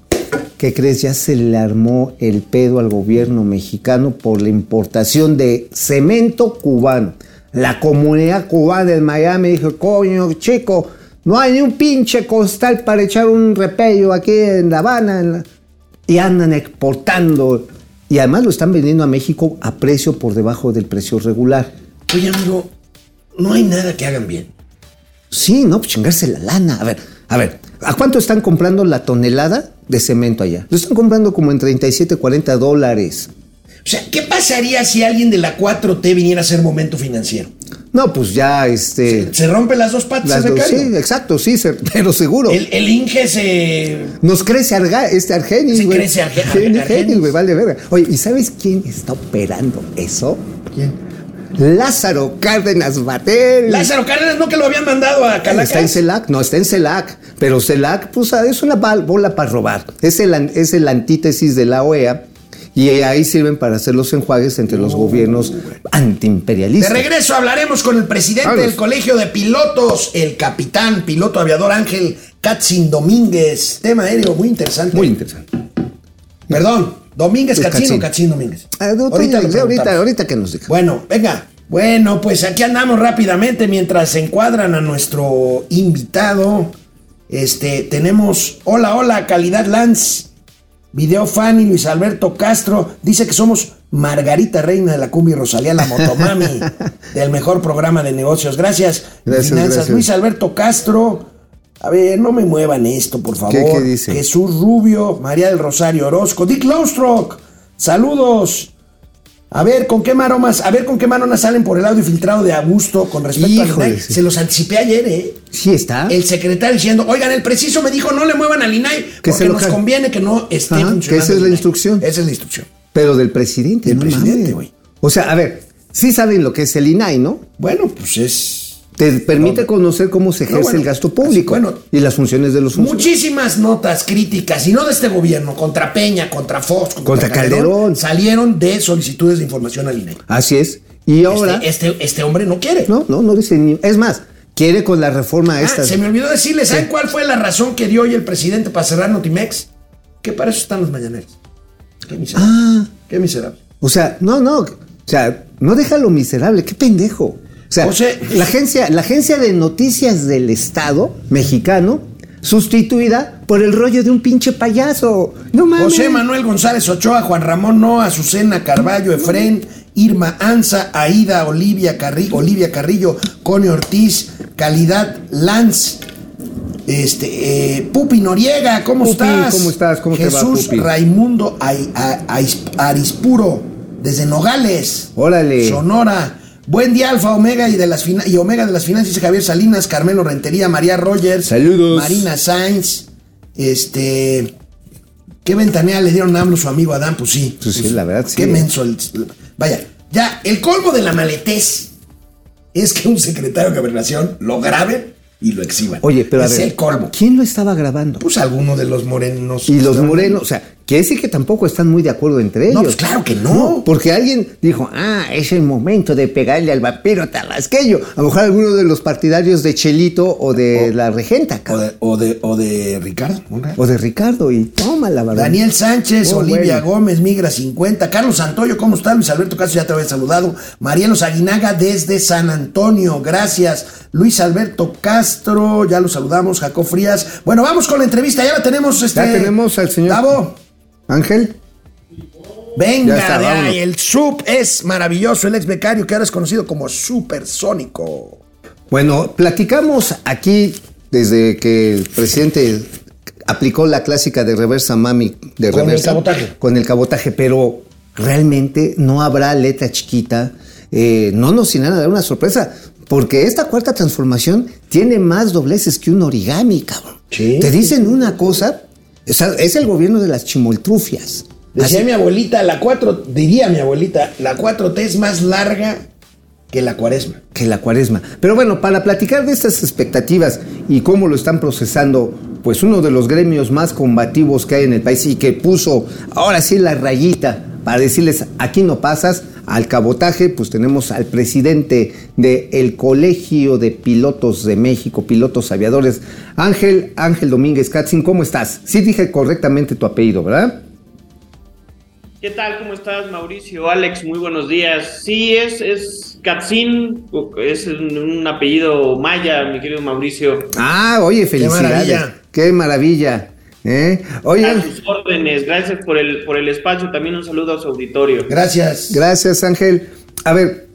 ¿Qué crees? Ya se le armó el pedo al gobierno mexicano por la importación de cemento cubano. La comunidad cubana en Miami dijo, coño, chico, no hay ni un pinche costal para echar un repello aquí en La Habana. en la-". Y andan exportando. Y además lo están vendiendo a México a precio por debajo del precio regular. Oye, amigo, no hay nada que hagan bien. Sí, no, pues chingarse la lana. A ver, a ver, ¿a cuánto están comprando la tonelada de cemento allá? Lo están comprando como en 37, 40 dólares. O sea, ¿qué pasaría si alguien de la 4T viniera a ser momento financiero? No, pues ya, este. Se rompen las dos patas, las dos- sí, exacto, sí, se- [laughs] pero seguro. El, el Inge se... Nos crece Arga, este Argenis, Sí, güey. crece Arge- Argenis, Argenis. güey, vale verga. Oye, ¿y sabes quién está operando eso? ¿Quién? Lázaro Cárdenas Batel. Lázaro Cárdenas, ¿no que lo habían mandado a Calacas? Está en CELAC, no, está en CELAC, pero CELAC, pues ah, es una bola para robar. Es el, es el antítesis de la OEA y ahí sirven para hacer los enjuagues entre los gobiernos De antiimperialistas. regreso hablaremos con el presidente del Colegio de Pilotos, el capitán piloto aviador Ángel Katzin Domínguez. Tema aéreo muy interesante. Muy interesante. Perdón, Domínguez Katzin o Katzin. Domínguez. Ah, no, ahorita, le ahorita, ahorita que nos diga. Bueno, venga. Bueno, pues aquí andamos rápidamente mientras se encuadran a nuestro invitado. Este, tenemos, hola, hola, calidad Lance, video Fanny, Luis Alberto Castro, dice que somos Margarita Reina de la Cumbia y Rosalía la Motomami, [laughs] del mejor programa de negocios. Gracias, Gracias, Finanzas. gracias. Luis Alberto Castro, a ver, no me muevan esto, por favor. ¿Qué- qué dice? Jesús Rubio, María del Rosario Orozco, Dick Lowstroke, saludos. A ver, ¿con qué maromas? A ver, ¿con qué maromas salen por el audio filtrado de Augusto con respecto al Híjole, INAI? sí. Se los anticipé ayer, ¿eh? Sí está. El secretario diciendo, oigan, el preciso me dijo, no le muevan al INAI Que porque se nos conviene que no esté Ajá, que esa es la INAI". instrucción. Esa es la instrucción. Pero del presidente, Del no presidente, güey. O sea, a ver, sí saben lo que es el INAI, ¿no? Bueno, pues es... Te permite conocer cómo se ejerce bueno, el gasto público bueno. y las funciones de los funcionarios. Muchísimas notas críticas, y no de este gobierno, contra Peña, contra Fox, contra, Contra Calderón. salieron de solicitudes de información al INAI. Así es. Y ahora, Este, este, este hombre no quiere. no, no, no dice ni. Es más, quiere con la reforma Ah, esta. se me olvidó decirle, ¿saben cuál fue la razón que dio hoy el presidente para cerrar Notimex? Que para eso están los mañaneros. Qué miserable. Ah, Qué miserable. o sea, no, no. O sea, no deja lo miserable, qué pendejo. O sea, O sea- la, agencia, la agencia de noticias del Estado mexicano sustituida por el rollo de un pinche payaso. No mames. José Manuel González Ochoa, Juan Ramón Noa, Azucena Carballo, Efrén, Irma Anza, Aida Olivia, Carri- Olivia Carrillo, Cone Ortiz, Calidad Lanz, este, eh, Pupi Noriega, ¿cómo Pupi, estás? ¿cómo estás? ¿Cómo te va, Jesús Pupi? Raimundo Arispuro, desde Nogales. Órale. Sonora. Buen día, Alfa Omega y de las fina- y Omega de las Finanzas, Javier Salinas, Carmelo Rentería, María Rogers, Saludos. Marina Sainz, este. ¿Qué ventanea le dieron a AMLO su amigo Adán? Pues sí. Pues sí, la verdad, sí. Qué menso. el- vaya, Ya, el colmo de la maletez es que un secretario de gobernación lo grabe y lo exhiban. Oye, pero a es ver, el colmo. ¿quién lo estaba grabando? Pues alguno de los morenos. Y los morenos, o sea, quiere decir que tampoco están muy de acuerdo entre ellos. pues claro que no. porque alguien dijo, ah, es el momento de pegarle al vampiro tarrasqueño. A lo mejor alguno de los partidarios de Chelito o de la regenta, O de, o de, o de Ricardo. O de Ricardo, y toma la verdad. Daniel Sánchez, Oh, Olivia bueno. Gómez, Migra 50, Carlos Santoyo, ¿cómo está? Luis Alberto Caso, ya te había saludado. Marielos Aguinaga desde San Antonio, gracias. Luis Alberto Castro, ya lo saludamos. Jacob Frías. Bueno, vamos con la entrevista, ya la tenemos. Este, Ya tenemos al señor- Gabo, Ángel. venga Ya está, de vámonos. ahí. El sub es maravilloso, el ex becario que ahora es conocido como Supersónico. Bueno, platicamos aquí desde que el presidente aplicó la clásica de reversa mami de Con el reversa cabotaje. con el cabotaje, pero realmente no habrá letra chiquita, eh, no nos irán a dar una sorpresa, porque esta cuarta transformación tiene más dobleces que un origami, cabrón. Sí. Te dicen una cosa, o sea, es el gobierno de las chimoltrufias. Decía Así- mi abuelita, la 4, diría mi abuelita, la 4T es más larga que la cuaresma. que la cuaresma. Pero bueno, para platicar de estas expectativas y cómo lo están procesando, pues uno de los gremios más combativos que hay en el país y que puso ahora sí la rayita para decirles aquí no pasas al cabotaje, pues tenemos al presidente del Colegio de Pilotos de México, Pilotos Aviadores, Ángel, Ángel Domínguez Katzin, ¿cómo estás? Sí dije correctamente tu apellido, ¿verdad? ¿Qué tal? ¿Cómo estás, Mauricio? Alex, muy buenos días. Sí, es, es Katzin, es un, apellido maya, mi querido Mauricio. Ah, oye, felicidades. maravilla. Qué maravilla. ¿Eh? Oye, A sus órdenes, gracias por el, por el espacio. También un saludo a su auditorio. Gracias. Gracias, Ángel. A ver,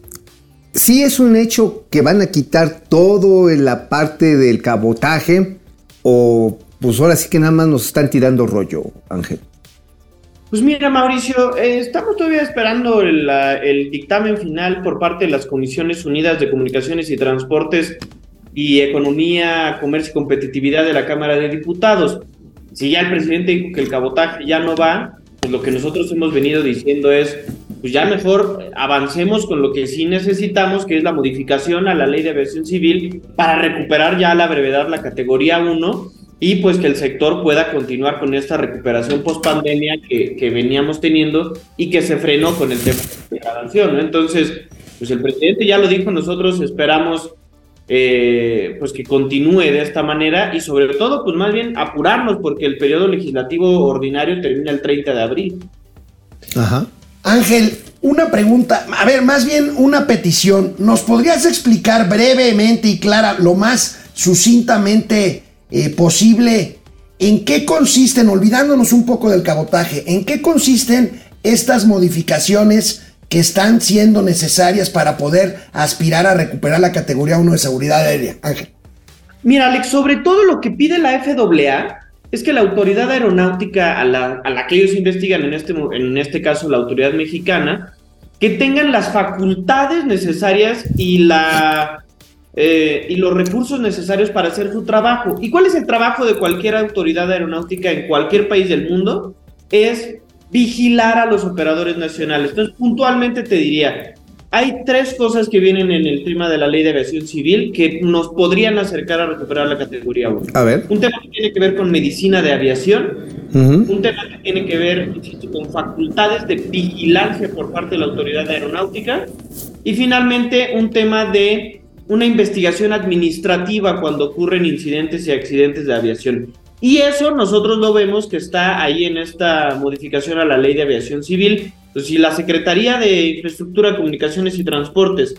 sí es un hecho que van a quitar todo en la parte del cabotaje o pues ahora sí que nada más nos están tirando rollo, Ángel. Pues mira, Mauricio, eh, estamos todavía esperando el, la- el dictamen final por parte de las Comisiones Unidas de Comunicaciones y Transportes y Economía, Comercio y Competitividad de la Cámara de Diputados. Si ya el presidente dijo que el cabotaje ya no va, pues lo que nosotros hemos venido diciendo es, pues ya mejor avancemos con lo que sí necesitamos, que es la modificación a la ley de aviación civil para recuperar ya a la brevedad la categoría 1 y pues que el sector pueda continuar con esta recuperación post pandemia que, que veníamos teniendo y que se frenó con el tema de la ¿no? Entonces, pues el presidente ya lo dijo, nosotros esperamos eh, pues que continúe de esta manera y sobre todo, pues más bien apurarnos porque el periodo legislativo ordinario termina el 30 de abril. Ajá. Ángel, una pregunta, a ver, más bien una petición. ¿Nos podrías explicar brevemente y clara, lo más sucintamente eh, posible, en qué consisten, olvidándonos un poco del cabotaje, en qué consisten estas modificaciones que están siendo necesarias para poder aspirar a recuperar la categoría 1 de seguridad aérea? Ángel. Mira, Alex, sobre todo lo que pide la FAA es que la autoridad aeronáutica a la, a la que ellos investigan, en este, en este caso la autoridad mexicana, que tengan las facultades necesarias y, la, eh, y los recursos necesarios para hacer su trabajo. ¿Y cuál es el trabajo de cualquier autoridad aeronáutica en cualquier país del mundo? Es vigilar a los operadores nacionales. Entonces, puntualmente te diría, hay tres cosas que vienen en el tema de la ley de aviación civil que nos podrían acercar a recuperar la categoría 1. A ver. Un tema que tiene que ver con medicina de aviación, un tema que tiene que ver con facultades de vigilancia por parte de la autoridad aeronáutica y finalmente un tema de una investigación administrativa cuando ocurren incidentes y accidentes de aviación. Y eso nosotros lo vemos que está ahí en esta modificación a la ley de aviación civil. Entonces, si la Secretaría de Infraestructura, Comunicaciones y Transportes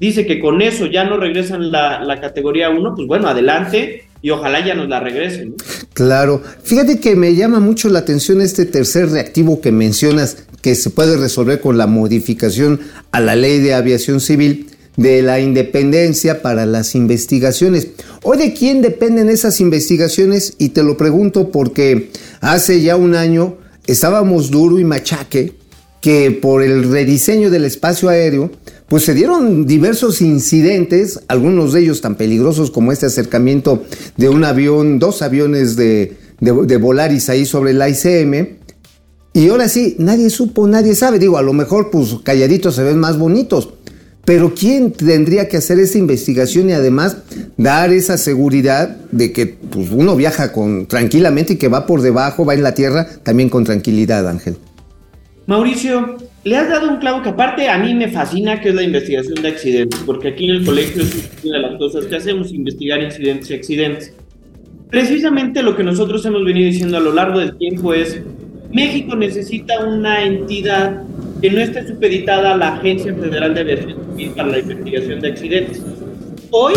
dice que con eso ya no regresan la, categoría 1, pues bueno, adelante y ojalá ya nos la regresen. Claro. Fíjate que me llama mucho la atención este tercer reactivo que mencionas que se puede resolver con la modificación a la ley de aviación civil de la independencia para las investigaciones. ¿O de quién dependen esas investigaciones? Y te lo pregunto porque hace ya un año estábamos duro y machaque que por el rediseño del espacio aéreo, pues se dieron diversos incidentes, algunos de ellos tan peligrosos como este acercamiento de un avión, dos aviones de, de, de Volaris ahí sobre la ICM, Y ahora sí, nadie supo, nadie sabe. Digo, a lo mejor pues calladitos se ven más bonitos. Pero ¿quién tendría que hacer esa investigación y además dar esa seguridad de que pues, uno viaja con tranquilamente y que va por debajo, va en la tierra, también con tranquilidad, Ángel? Mauricio, le has dado un clavo que aparte a mí me fascina, que es la investigación de accidentes, porque aquí en el colegio es una de las cosas que hacemos, investigar incidentes y accidentes. Precisamente lo que nosotros hemos venido diciendo a lo largo del tiempo es, México necesita una entidad que no esté supeditada a la Agencia Federal de Aviación Para la investigación de accidentes. Hoy,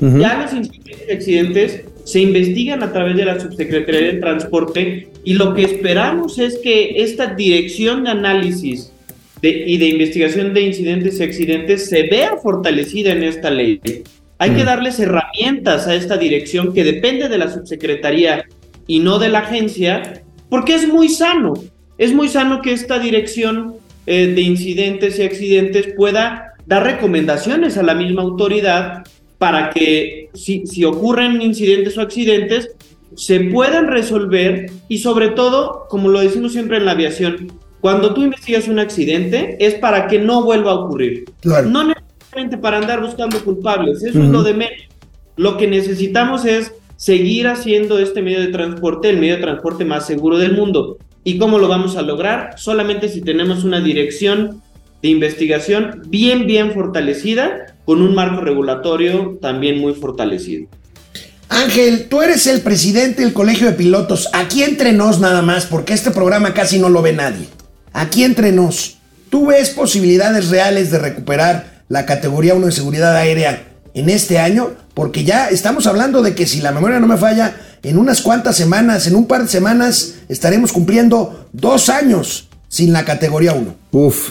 ya los incidentes accidentes se investigan a través de la Subsecretaría de Transporte y lo que esperamos es que esta dirección de análisis y de investigación de incidentes y accidentes se vea fortalecida en esta ley. Hay que darles herramientas a esta dirección que depende de la subsecretaría y no de la agencia, porque es muy sano. Es muy sano que esta dirección eh, de incidentes y accidentes pueda dar recomendaciones a la misma autoridad para que si, si ocurren incidentes o accidentes, se puedan resolver y sobre todo, como lo decimos siempre en la aviación, cuando tú investigas un accidente es para que no vuelva a ocurrir. No necesariamente para andar buscando culpables, eso es lo de menos. Lo que necesitamos es seguir haciendo este medio de transporte el medio de transporte más seguro del mundo. ¿Y cómo lo vamos a lograr? Solamente si tenemos una dirección de investigación bien, bien fortalecida, con un marco regulatorio también muy fortalecido. Ángel, tú eres el presidente del Colegio de Pilotos. Aquí entre nos nada más, porque este programa casi no lo ve nadie. Aquí entre nos, ¿tú ves posibilidades reales de recuperar la categoría 1 de seguridad aérea en este año? Porque ya estamos hablando de que si la memoria no me falla, en unas cuantas semanas, en un par de semanas, estaremos cumpliendo dos años sin la categoría 1. Uf.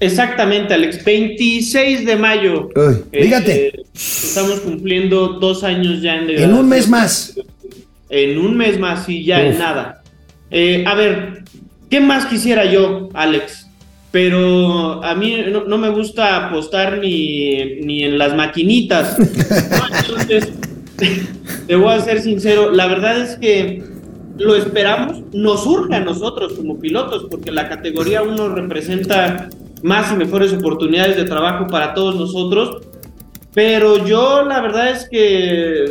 Exactamente, Alex. 26 de mayo. Eh, Fíjate. estamos cumpliendo dos años ya en En un mes más. En un mes más, y ya en nada. Eh, a ver, ¿qué más quisiera yo, Alex? Pero a mí no, me gusta apostar ni, ni en las maquinitas. [laughs] Entonces, te voy a ser sincero, la verdad es que lo esperamos, nos surge a nosotros como pilotos, porque la categoría 1 representa más y mejores oportunidades de trabajo para todos nosotros, pero yo la verdad es que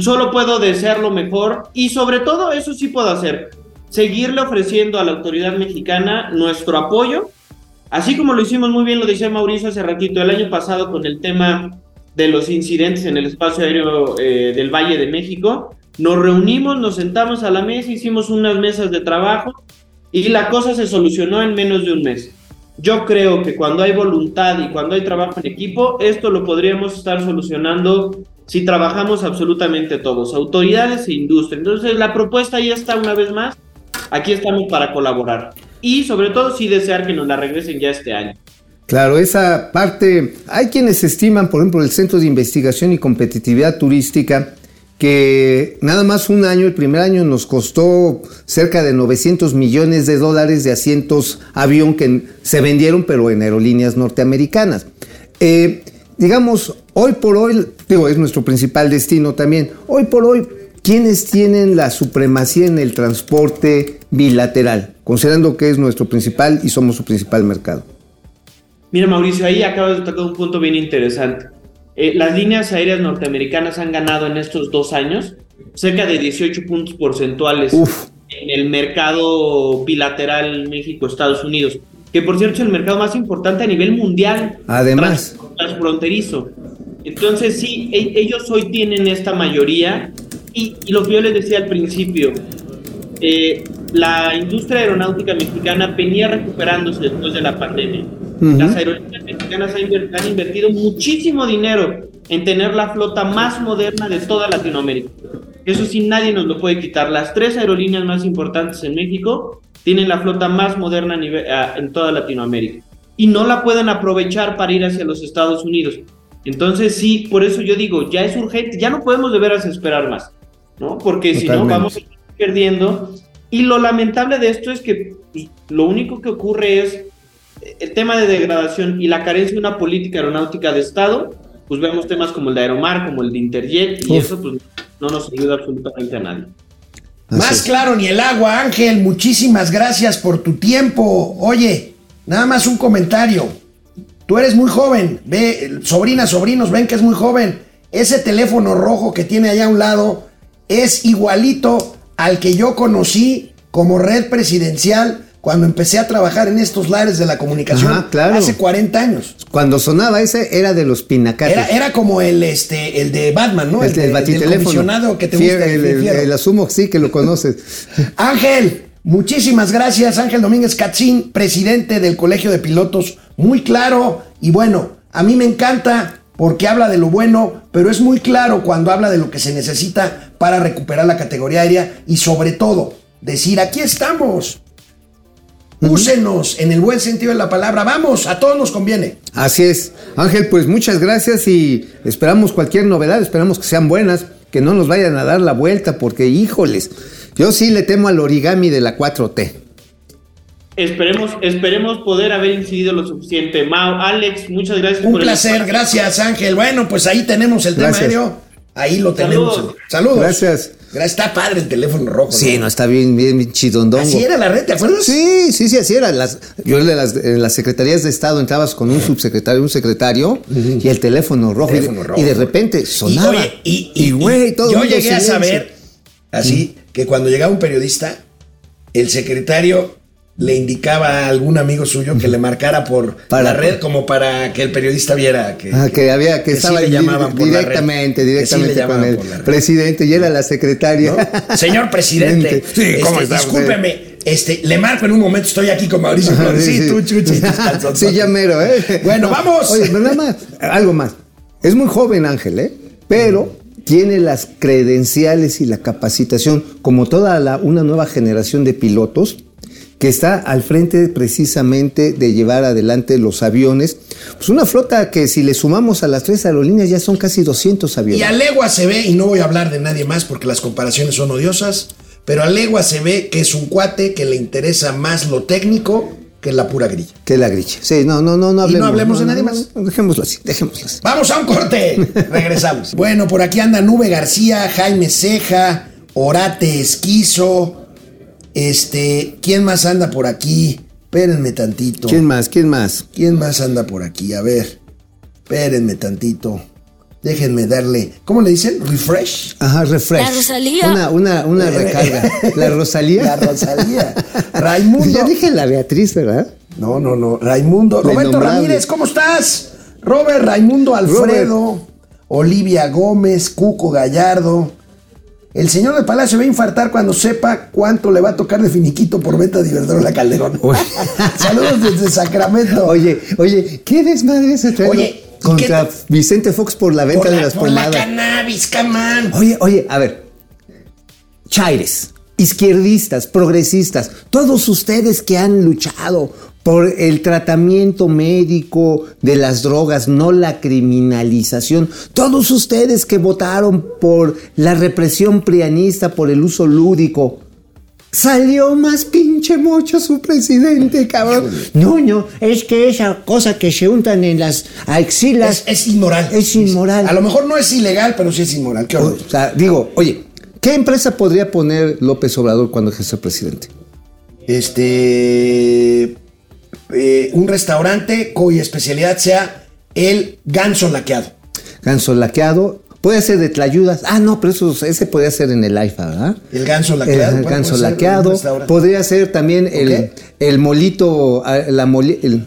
solo puedo desear lo mejor y sobre todo eso sí puedo hacer, seguirle ofreciendo a la autoridad mexicana nuestro apoyo, así como lo hicimos muy bien, lo decía Mauricio hace ratito, el año pasado con el tema de los incidentes en el espacio aéreo eh, del Valle de México. Nos reunimos, nos sentamos a la mesa, hicimos unas mesas de trabajo y la cosa se solucionó en menos de un mes. Yo creo que cuando hay voluntad y cuando hay trabajo en equipo, esto lo podríamos estar solucionando si trabajamos absolutamente todos, autoridades e industria. Entonces la propuesta ya está una vez más. Aquí estamos para colaborar y sobre todo si desear que nos la regresen ya este año. Claro, esa parte, hay quienes estiman, por ejemplo, el Centro de Investigación y Competitividad Turística, que nada más un año, el primer año nos costó cerca de 900 millones de dólares de asientos avión que se vendieron, pero en aerolíneas norteamericanas. Eh, digamos, hoy por hoy, digo, es nuestro principal destino también, hoy por hoy, ¿quiénes tienen la supremacía en el transporte bilateral? Considerando que es nuestro principal y somos su principal mercado. Mira, Mauricio, ahí acabas de tocar un punto bien interesante. Eh, las líneas aéreas norteamericanas han ganado en estos dos años cerca de 18 puntos porcentuales en el mercado bilateral México-Estados Unidos, que por cierto es el mercado más importante a nivel mundial. Además. Transfronterizo. Entonces sí, e, ellos hoy tienen esta mayoría y, lo que yo les decía al principio, eh, la industria aeronáutica mexicana venía recuperándose después de la pandemia las aerolíneas mexicanas han invertido muchísimo dinero en tener la flota más moderna de toda Latinoamérica. Eso sí, nadie nos lo puede quitar. Las tres aerolíneas más importantes en México tienen la flota más moderna en toda Latinoamérica y no la pueden aprovechar para ir hacia los Estados Unidos. Entonces sí, por eso yo digo, ya es urgente, ya no podemos de veras esperar más, ¿no? Porque si no vamos a ir perdiendo. Y lo lamentable de esto es que pues, lo único que ocurre es el tema de degradación y la carencia de una política aeronáutica de Estado, pues vemos temas como el de Aeromar, como el de Interjet, y eso pues no nos ayuda absolutamente a nadie. Más es. claro ni el agua, Ángel. Muchísimas gracias por tu tiempo. Oye, nada más un comentario. Tú eres muy joven. Ve, sobrinas, sobrinos, ven que es muy joven. Ese teléfono rojo que tiene allá a un lado es igualito al que yo conocí como red presidencial cuando empecé a trabajar en estos lares de la comunicación Ajá, claro. hace 40 años. Cuando sonaba ese era de los pinacates. Era, era como el, este, el de Batman, ¿no? el, de- del batiteléfono. comisionado que te Fier- gusta. el, el el- el asumo sí que lo conoces. [laughs] Ángel, muchísimas gracias. Ángel Domínguez Catzín, presidente del Colegio de Pilotos. Muy claro y bueno, a mí me encanta porque habla de lo bueno, pero es muy claro cuando habla de lo que se necesita para recuperar la categoría aérea y sobre todo decir, aquí estamos. Úsenos en el buen sentido de la palabra. Vamos, a todos nos conviene. Así es. Ángel, pues muchas gracias y esperamos cualquier novedad, esperamos que sean buenas, que no nos vayan a dar la vuelta, porque híjoles, yo sí le temo al origami de la 4T. Esperemos, esperemos poder haber incidido lo suficiente. Mau, Alex, muchas gracias Un por placer, gracias Ángel. Bueno, pues ahí tenemos el tema Gracias. aéreo. Ahí lo tenemos. Saludos. Saludos. Gracias. Gracias. Está padre el teléfono rojo. Sí, no, está bien, bien, bien chidondongo. Así era la red, ¿te acuerdas? Sí, sí, sí, así era. Las, yo en las, en las secretarías de Estado entrabas con un subsecretario, un secretario y el teléfono rojo. y de- Teléfono y, rojo. de repente sonaba. Y, oye, y, y- güey, todo yo llegué a saber, así, que cuando llegaba un periodista, el secretario le indicaba a algún amigo suyo que le marcara por Para- la red como para que el periodista viera que, Ah, que había que, sí estaba le llamaban por la red. directamente, Que sí le directamente con el por la red. presidente y era la secretaria. ¿no? Señor presidente, [laughs] Sí, ¿cómo este, discúlpeme, este, le marco en un momento, estoy aquí con Mauricio Flores. Sí, tú, chuchi. [laughs] Sí, ya mero, ¿eh? Bueno, vamos. Oye, pero nada más, algo más. Es muy joven Ángel, ¿eh? Pero tiene las credenciales y la capacitación, como toda la, una nueva generación de pilotos, que está al frente precisamente de llevar adelante los aviones. Pues una flota que si le sumamos a las tres aerolíneas ya son casi 200 aviones. Y a legua se ve, y no voy a hablar de nadie más porque las comparaciones son odiosas, pero a legua se ve que es un cuate que le interesa más lo técnico que la pura grilla. Que la griche. Sí, no, no, no, no Y hablemos. no hablemos de nadie más. dejémoslo así, dejémoslo así. Vamos a un corte. [laughs] Regresamos. bueno, por aquí anda Nube García, Jaime Ceja, Orate Esquizo. Este, ¿quién más anda por aquí? Espérenme tantito. ¿Quién más? ¿Quién más? ¿Quién más anda por aquí? A ver. Espérenme tantito. Déjenme darle. ¿Cómo le dicen? Refresh. Ajá, refresh. La Rosalía. Una, una, una recarga. ¿La Rosalía? [laughs] La Rosalía. [laughs] Raimundo. Ya dije la Beatriz, ¿verdad? No, no, no. Raimundo. Roberto. Ramírez, ¿cómo estás? Robert Raimundo Alfredo. Olivia Gómez, Cuco Gallardo. El señor del Palacio va a infartar cuando sepa cuánto le va a tocar de finiquito por venta de Iberdrola Calderón. [laughs] Saludos desde Sacramento. Oye, oye, ¿qué desmadre se trae Oye, ¿y contra Vicente Fox por la venta por de la, las por la pomadas? cannabis, camán. Oye, oye, a ver. Chaires, izquierdistas, progresistas, todos ustedes que han luchado por el tratamiento médico de las drogas, no la criminalización, todos ustedes que votaron por la represión prianista, por el uso lúdico, Salió más pinche mocho su presidente, cabrón. No, no, es que esa cosa que se untan en las axilas Es, es inmoral. Es inmoral. A lo mejor no es ilegal, pero sí es inmoral. Qué. O sea, digo, oye, ¿qué empresa podría poner López Obrador cuando ejerce presidente? Este. Eh, un restaurante cuya especialidad sea el ganso laqueado. Ganso laqueado. Puede ser de tlayudas. Ah, no, pero eso, ese podría ser en el AIFA, ¿verdad? El ganso laqueado. El ganso ser laqueado. Podría ser también el, el molito, ah, la moli, el,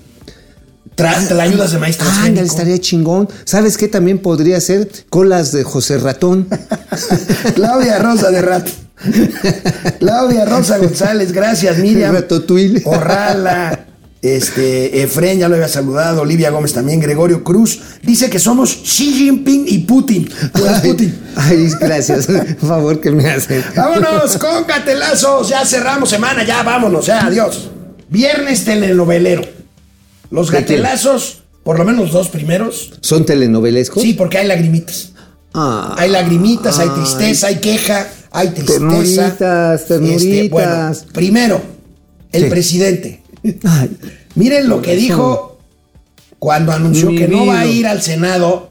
te la ayudas de maíz Ah, estaría chingón. ¿Sabes qué también podría ser? Colas de José Ratón. [laughs] Claudia Rosa de Rato. Claudia Rosa González, gracias, Miriam. Ratatouille. Orrala. Este, Efren, ya lo había saludado, Olivia Gómez también, Gregorio Cruz, dice que somos Xi Jinping y Putin. Ay, Putin. ay, gracias. [laughs] Por favor, que me hacen. Vámonos con catelazos, ya cerramos semana, ya vámonos, ya, adiós. Viernes telenovelero. Los gatelazos, por lo menos los dos primeros, ¿Son telenovelescos? sí, porque hay lagrimitas. Ah, Hay lagrimitas, hay ay. tristeza, hay queja, hay tristeza. Ternuritas, ternuritas. bueno, primero, el presidente. Ay, Miren lo que dijo cuando anunció Mi que no va a ir al Senado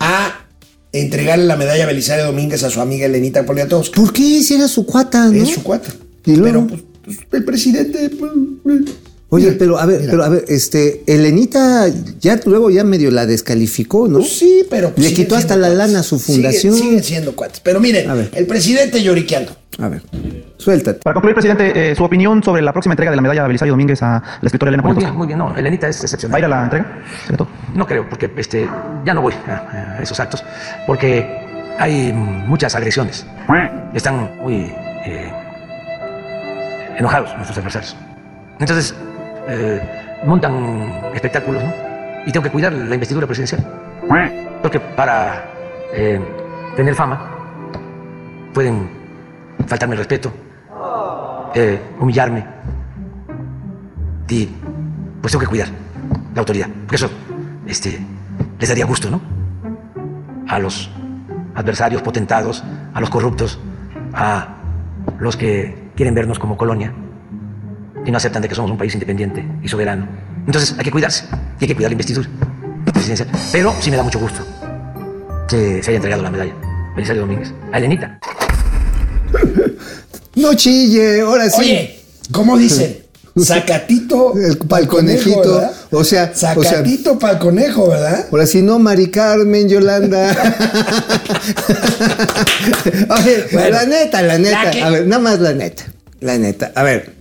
a entregarle la medalla Belisario Domínguez a su amiga Elenita Poliatowska. ¿Por qué? Si era su cuata, ¿no? Es su cuata. Pero pues, pues, el presidente. pues, eh, Oye, mira, pero a ver, mira. pero a ver, este, Elenita ya luego ya medio la descalificó, ¿no? Pues sí, pero. pues, Le quitó hasta la cuates. lana a su fundación. Siguen, siendo cuates. Pero miren, el presidente lloriqueando. A ver, suéltate. Para concluir, presidente, eh, su opinión sobre la próxima entrega de la medalla a Belisario Domínguez a la escritora Elena Muy Poniatowska. bien, muy bien. No, Elenita es ¿Va a excepcional. ir a la entrega? No creo, porque este, ya no voy a, a esos actos, porque hay muchas agresiones. Están muy eh, enojados nuestros adversarios. Entonces, eh, montan espectáculos, ¿no? Y tengo que cuidar la investidura presidencial. Porque para eh, tener fama pueden faltarme el respeto, eh, humillarme. Y pues tengo que cuidar la autoridad. Porque eso este, les daría gusto, ¿no? A los adversarios potentados, a los corruptos, a los que quieren vernos como colonia y no aceptan de que somos un país independiente y soberano. Entonces hay que cuidarse y hay que cuidar la investidura presidencial. Pero sí me da mucho gusto que se haya entregado la medalla Belisario Domínguez a Elenita. No chille, ahora sí. Oye, ¿cómo dicen? Sacatito El pa'l pa'l conejito, o sea, o sea- Sacatito para el conejo, ¿verdad? Ahora sí, no, Mari Carmen, Yolanda. [laughs] Oye, Bueno, la neta, la neta. la que- A ver, nada más la neta. La neta. A ver.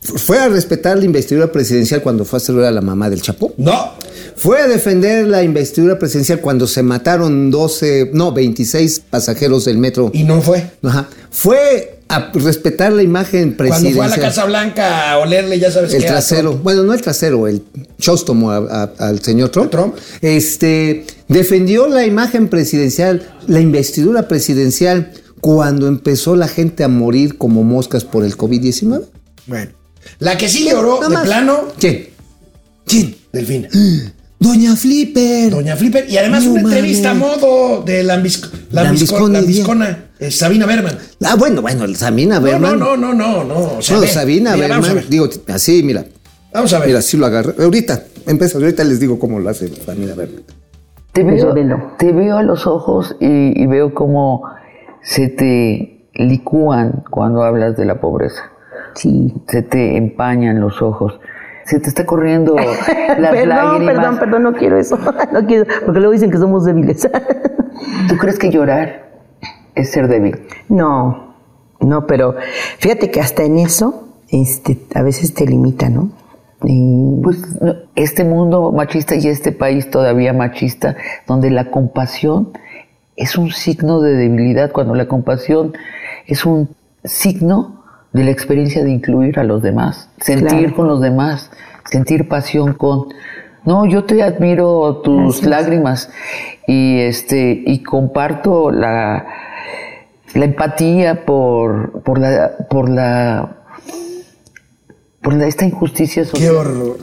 ¿Fue a respetar la investidura presidencial cuando fue a saludar a la mamá del Chapo? No. ¿Fue a defender la investidura presidencial cuando se mataron 12, no, 26 pasajeros del metro? Y no fue. Ajá. ¿Fue a respetar la imagen Cuando presidencial? fue a la Casa Blanca a olerle, ya sabes El qué, a trasero, bueno, no el trasero, el chóstomo a- a- al señor Trump. Trump. Este, defendió la imagen presidencial, la investidura presidencial, cuando empezó la gente a morir como moscas por el COVID-19. Bueno. La que sí lloró de plano, ¿Quién? ¿Quién? Delfina. [gasps] Doña Flipper. Doña Flipper. Y además No una entrevista a modo de Lambisco, Lambisco- Lambiscona y Lambiscona. eh, Sabina Berman. Ah, bueno, bueno, Sabina Berman. no, no, no, no, no. O sea, No, ve, Sabina mira, Berman, digo, así, mira. Vamos a ver. Mira, sí lo agarré. Ahorita, empieza, ahorita les digo cómo lo hace Sabina Berman. Te veo, te veo a los ojos y, y veo cómo se te licúan cuando hablas de la pobreza. Sí. Se te empañan los ojos. Se te está corriendo [laughs] las perdón, lágrimas. perdón, perdón, no quiero eso. [laughs] No quiero, porque luego dicen que somos débiles. ¿Tú crees que llorar es ser débil? No, no, pero fíjate que hasta en eso, este, a veces te limita, ¿no? Y- Pues no, este mundo machista y este país todavía machista, donde la compasión es un signo de debilidad, cuando la compasión es un signo de la experiencia de incluir a los demás, sentir Claro. con los demás, sentir pasión con... No, yo te admiro tus Gracias. lágrimas y este y comparto la, la empatía por, por la por la por la, esta injusticia Qué social. horror.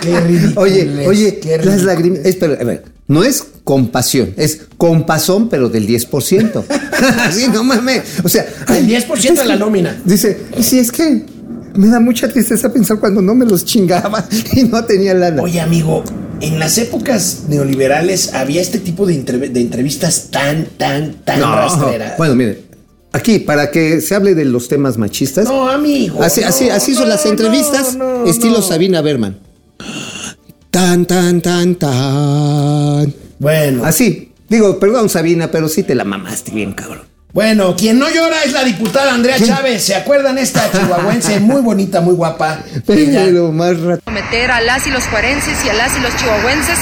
Qué [laughs] ridículo. Oye, oye, qué las lágrimas. Espera, a ver, no es compasión, es compasón, pero del 10%. Así, [laughs] [laughs] no mames. O sea, El 10% de la nómina. Dice, y si es que me da mucha tristeza pensar cuando no me los chingaba [laughs] y no tenía lana. Oye, amigo, en las épocas neoliberales había este tipo de, entrev- de entrevistas tan, tan, tan No. rastreras. Bueno, mire, aquí, para que se hable de los temas machistas. no, amigo. Así, no, así, así son no, las entrevistas, no, estilo. Sabina Berman. Tan, tan, tan, tan. Bueno, Así. Digo, perdón, Sabina, pero sí te la mamaste bien, cabrón. bueno, quien no llora es la diputada Andrea Chávez. ¿Se acuerdan esta [laughs] chihuahuense muy bonita, muy guapa? Pero más rato. someter a las y los cuarenses y a las y los chihuahuenses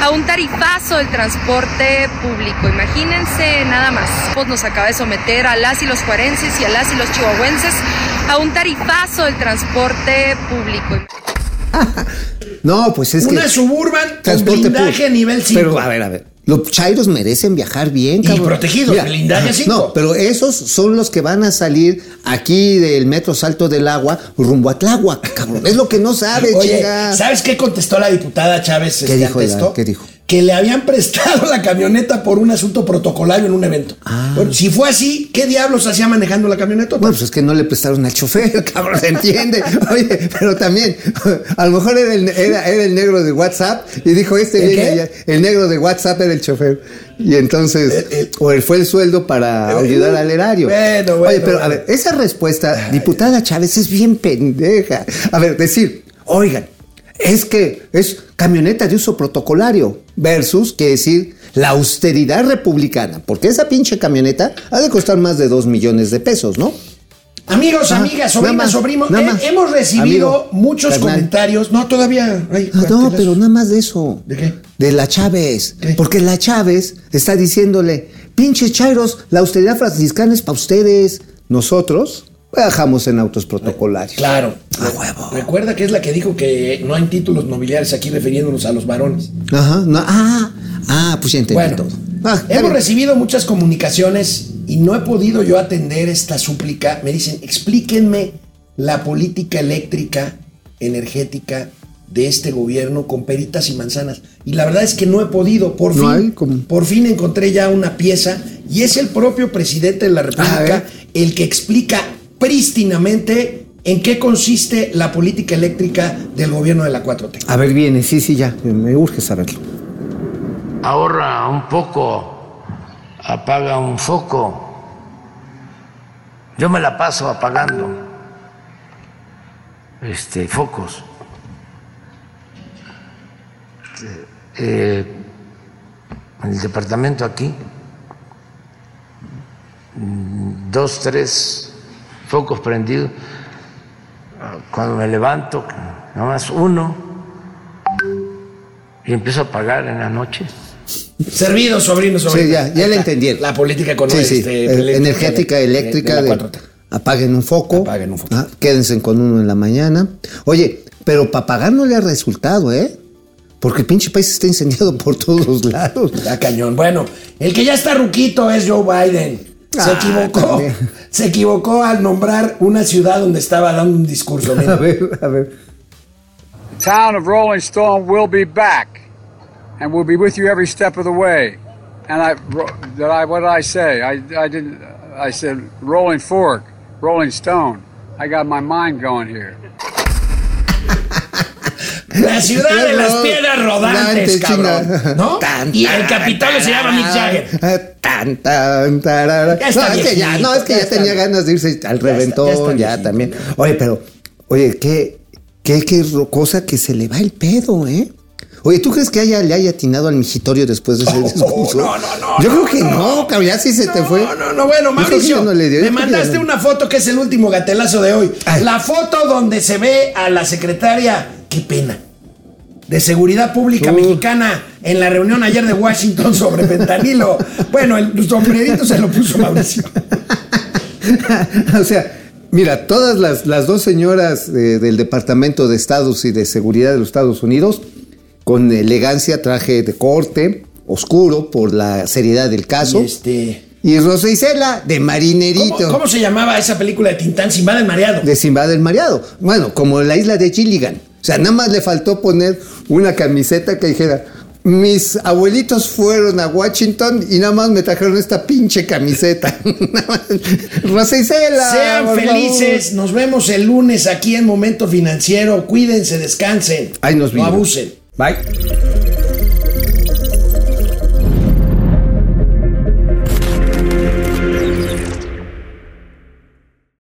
a un tarifazo del transporte público. Imagínense nada más. Pues nos acaba de someter a las y los cuarenses y a las y los chihuahuenses a un tarifazo del transporte público. No, pues es que. Una suburban con blindaje público. nivel 5. Pero, a ver, a ver. Los chairos merecen viajar bien, Y cabrón. protegidos, blindaje cinco. No, pero esos son los que van a salir aquí del metro Salto del Agua rumbo a Tláhuac, cabrón. Es lo que no sabe, Oye, chinga. ¿sabes qué contestó la diputada Chávez ¿Qué este, dijo ella? esto? ¿Qué dijo? Que le habían [laughs] prestado la camioneta por un asunto protocolario en un evento. Bueno, si fue así, ¿qué diablos hacía manejando la camioneta? Bueno, pues es que no le prestaron al chofer, [laughs] cabrón, ¿se entiende? Oye, pero también, a lo mejor era el, era, era el negro de WhatsApp y dijo, este ¿El viene allá. El negro de WhatsApp era el chofer. Y entonces, o él fue el sueldo para ayudar al erario. Bueno, bueno, Oye, pero a ver, esa respuesta, diputada Chávez, es bien pendeja. A ver, decir, oigan, es que es camioneta de uso protocolario versus, que decir, la austeridad republicana. Porque esa pinche camioneta ha de costar más de dos millones de pesos, ¿no? Amigos, amigas, sobrinas, sobrinos, eh, hemos recibido Amigo, muchos carnal. comentarios. No, todavía. Ay, Ah, no, pero nada más de eso. ¿De qué? De la Chávez. ¿Qué? Porque la Chávez está diciéndole, pinches chairos, la austeridad franciscana es para ustedes. Nosotros bajamos en autos protocolarios. Claro. A huevo. Recuerda que es la que dijo que no hay títulos nobiliarios aquí refiriéndonos a los varones. Ajá, no, ah, ah, pues ya entendí Bueno, todo. Ah, hemos recibido muchas comunicaciones y no he podido yo atender esta súplica. Me dicen, explíquenme la política eléctrica, energética de este gobierno con peritas y manzanas. Y la verdad es que no he podido. Por No fin, como- por fin encontré ya una pieza y es el propio presidente de la República el que explica prístinamente en qué consiste la política eléctrica del gobierno de la 4T. A ver, viene, sí, sí, ya, me urge saberlo. ahorra un poco, apaga un foco. Yo me la paso apagando este, focos. Eh, en el departamento aquí, mm, dos, tres focos prendidos. Cuando me levanto, nada más uno, y empiezo a apagar en la noche. Servido, sobrino, sobrino. Sí, ya, ya le entendieron. La política económica. Sí, sí, este, eh, eléctrica energética, de- eléctrica. de de- la 4T. apaguen un foco. Apaguen un foco. Ah, quédense con uno en la mañana. Oye, pero para pagar no le ha resultado, ¿eh? Porque el pinche país está incendiado por todos [laughs] lados. Está cañón. Bueno, el que ya está ruquito es Joe Biden. Se equivocó. también. [laughs] Se equivocó al nombrar una ciudad donde estaba dando un discurso. [laughs] A ver, a ver. town of Rolling Stone will be back, and we'll be with you every step of the way. And I, did I, what did I say? I, I didn't. I said Rolling Fork, Rolling Stone. I got my mind going here. La ciudad de las piedras rodantes, cabrón. ¿No? [laughs] Y el Capitolio se llama Mick Jagger. Tan, tan, tarara. Ya está no, es que ya, no, es que ya tenía ganas de irse al reventón, ya también. Oye, pero, oye, qué, qué, qué cosa que se le va el pedo, ¿eh? Oye, ¿tú crees que haya, le haya atinado al mijitorio después de ese [laughs] discurso? no, no, no, Yo creo que no. cabrón, ya sí se te fue. No, no, no, bueno, Mauricio, no le dio, yo me mandaste no. una foto que es el último gatelazo de hoy. Ay. La foto donde se ve a la secretaria, qué pena, de Seguridad Pública Uh. Mexicana en la reunión ayer de Washington sobre fentanilo. Bueno, el sombrerito se lo puso Mauricio. [laughs] o sea, mira, todas las, las dos señoras eh, del Departamento de Estados y de Seguridad de los Estados Unidos, con elegancia, traje de corte, oscuro por la seriedad del caso. Y este, Y Rosa Isela, de marinerito. ¿cómo, cómo se llamaba esa película de Tintán sin del mareado? De Simba del Mareado. Bueno, como la isla de Gilligan. O sea, nada más le faltó poner una camiseta que dijera. Mis abuelitos fueron a Washington y nada más me trajeron esta pinche camiseta. [laughs] Nada más. Rosa Isela. Sean favor. felices, nos vemos el lunes aquí en Momento Financiero. Cuídense, descansen. Ahí nos No vimos. abusen. Bye.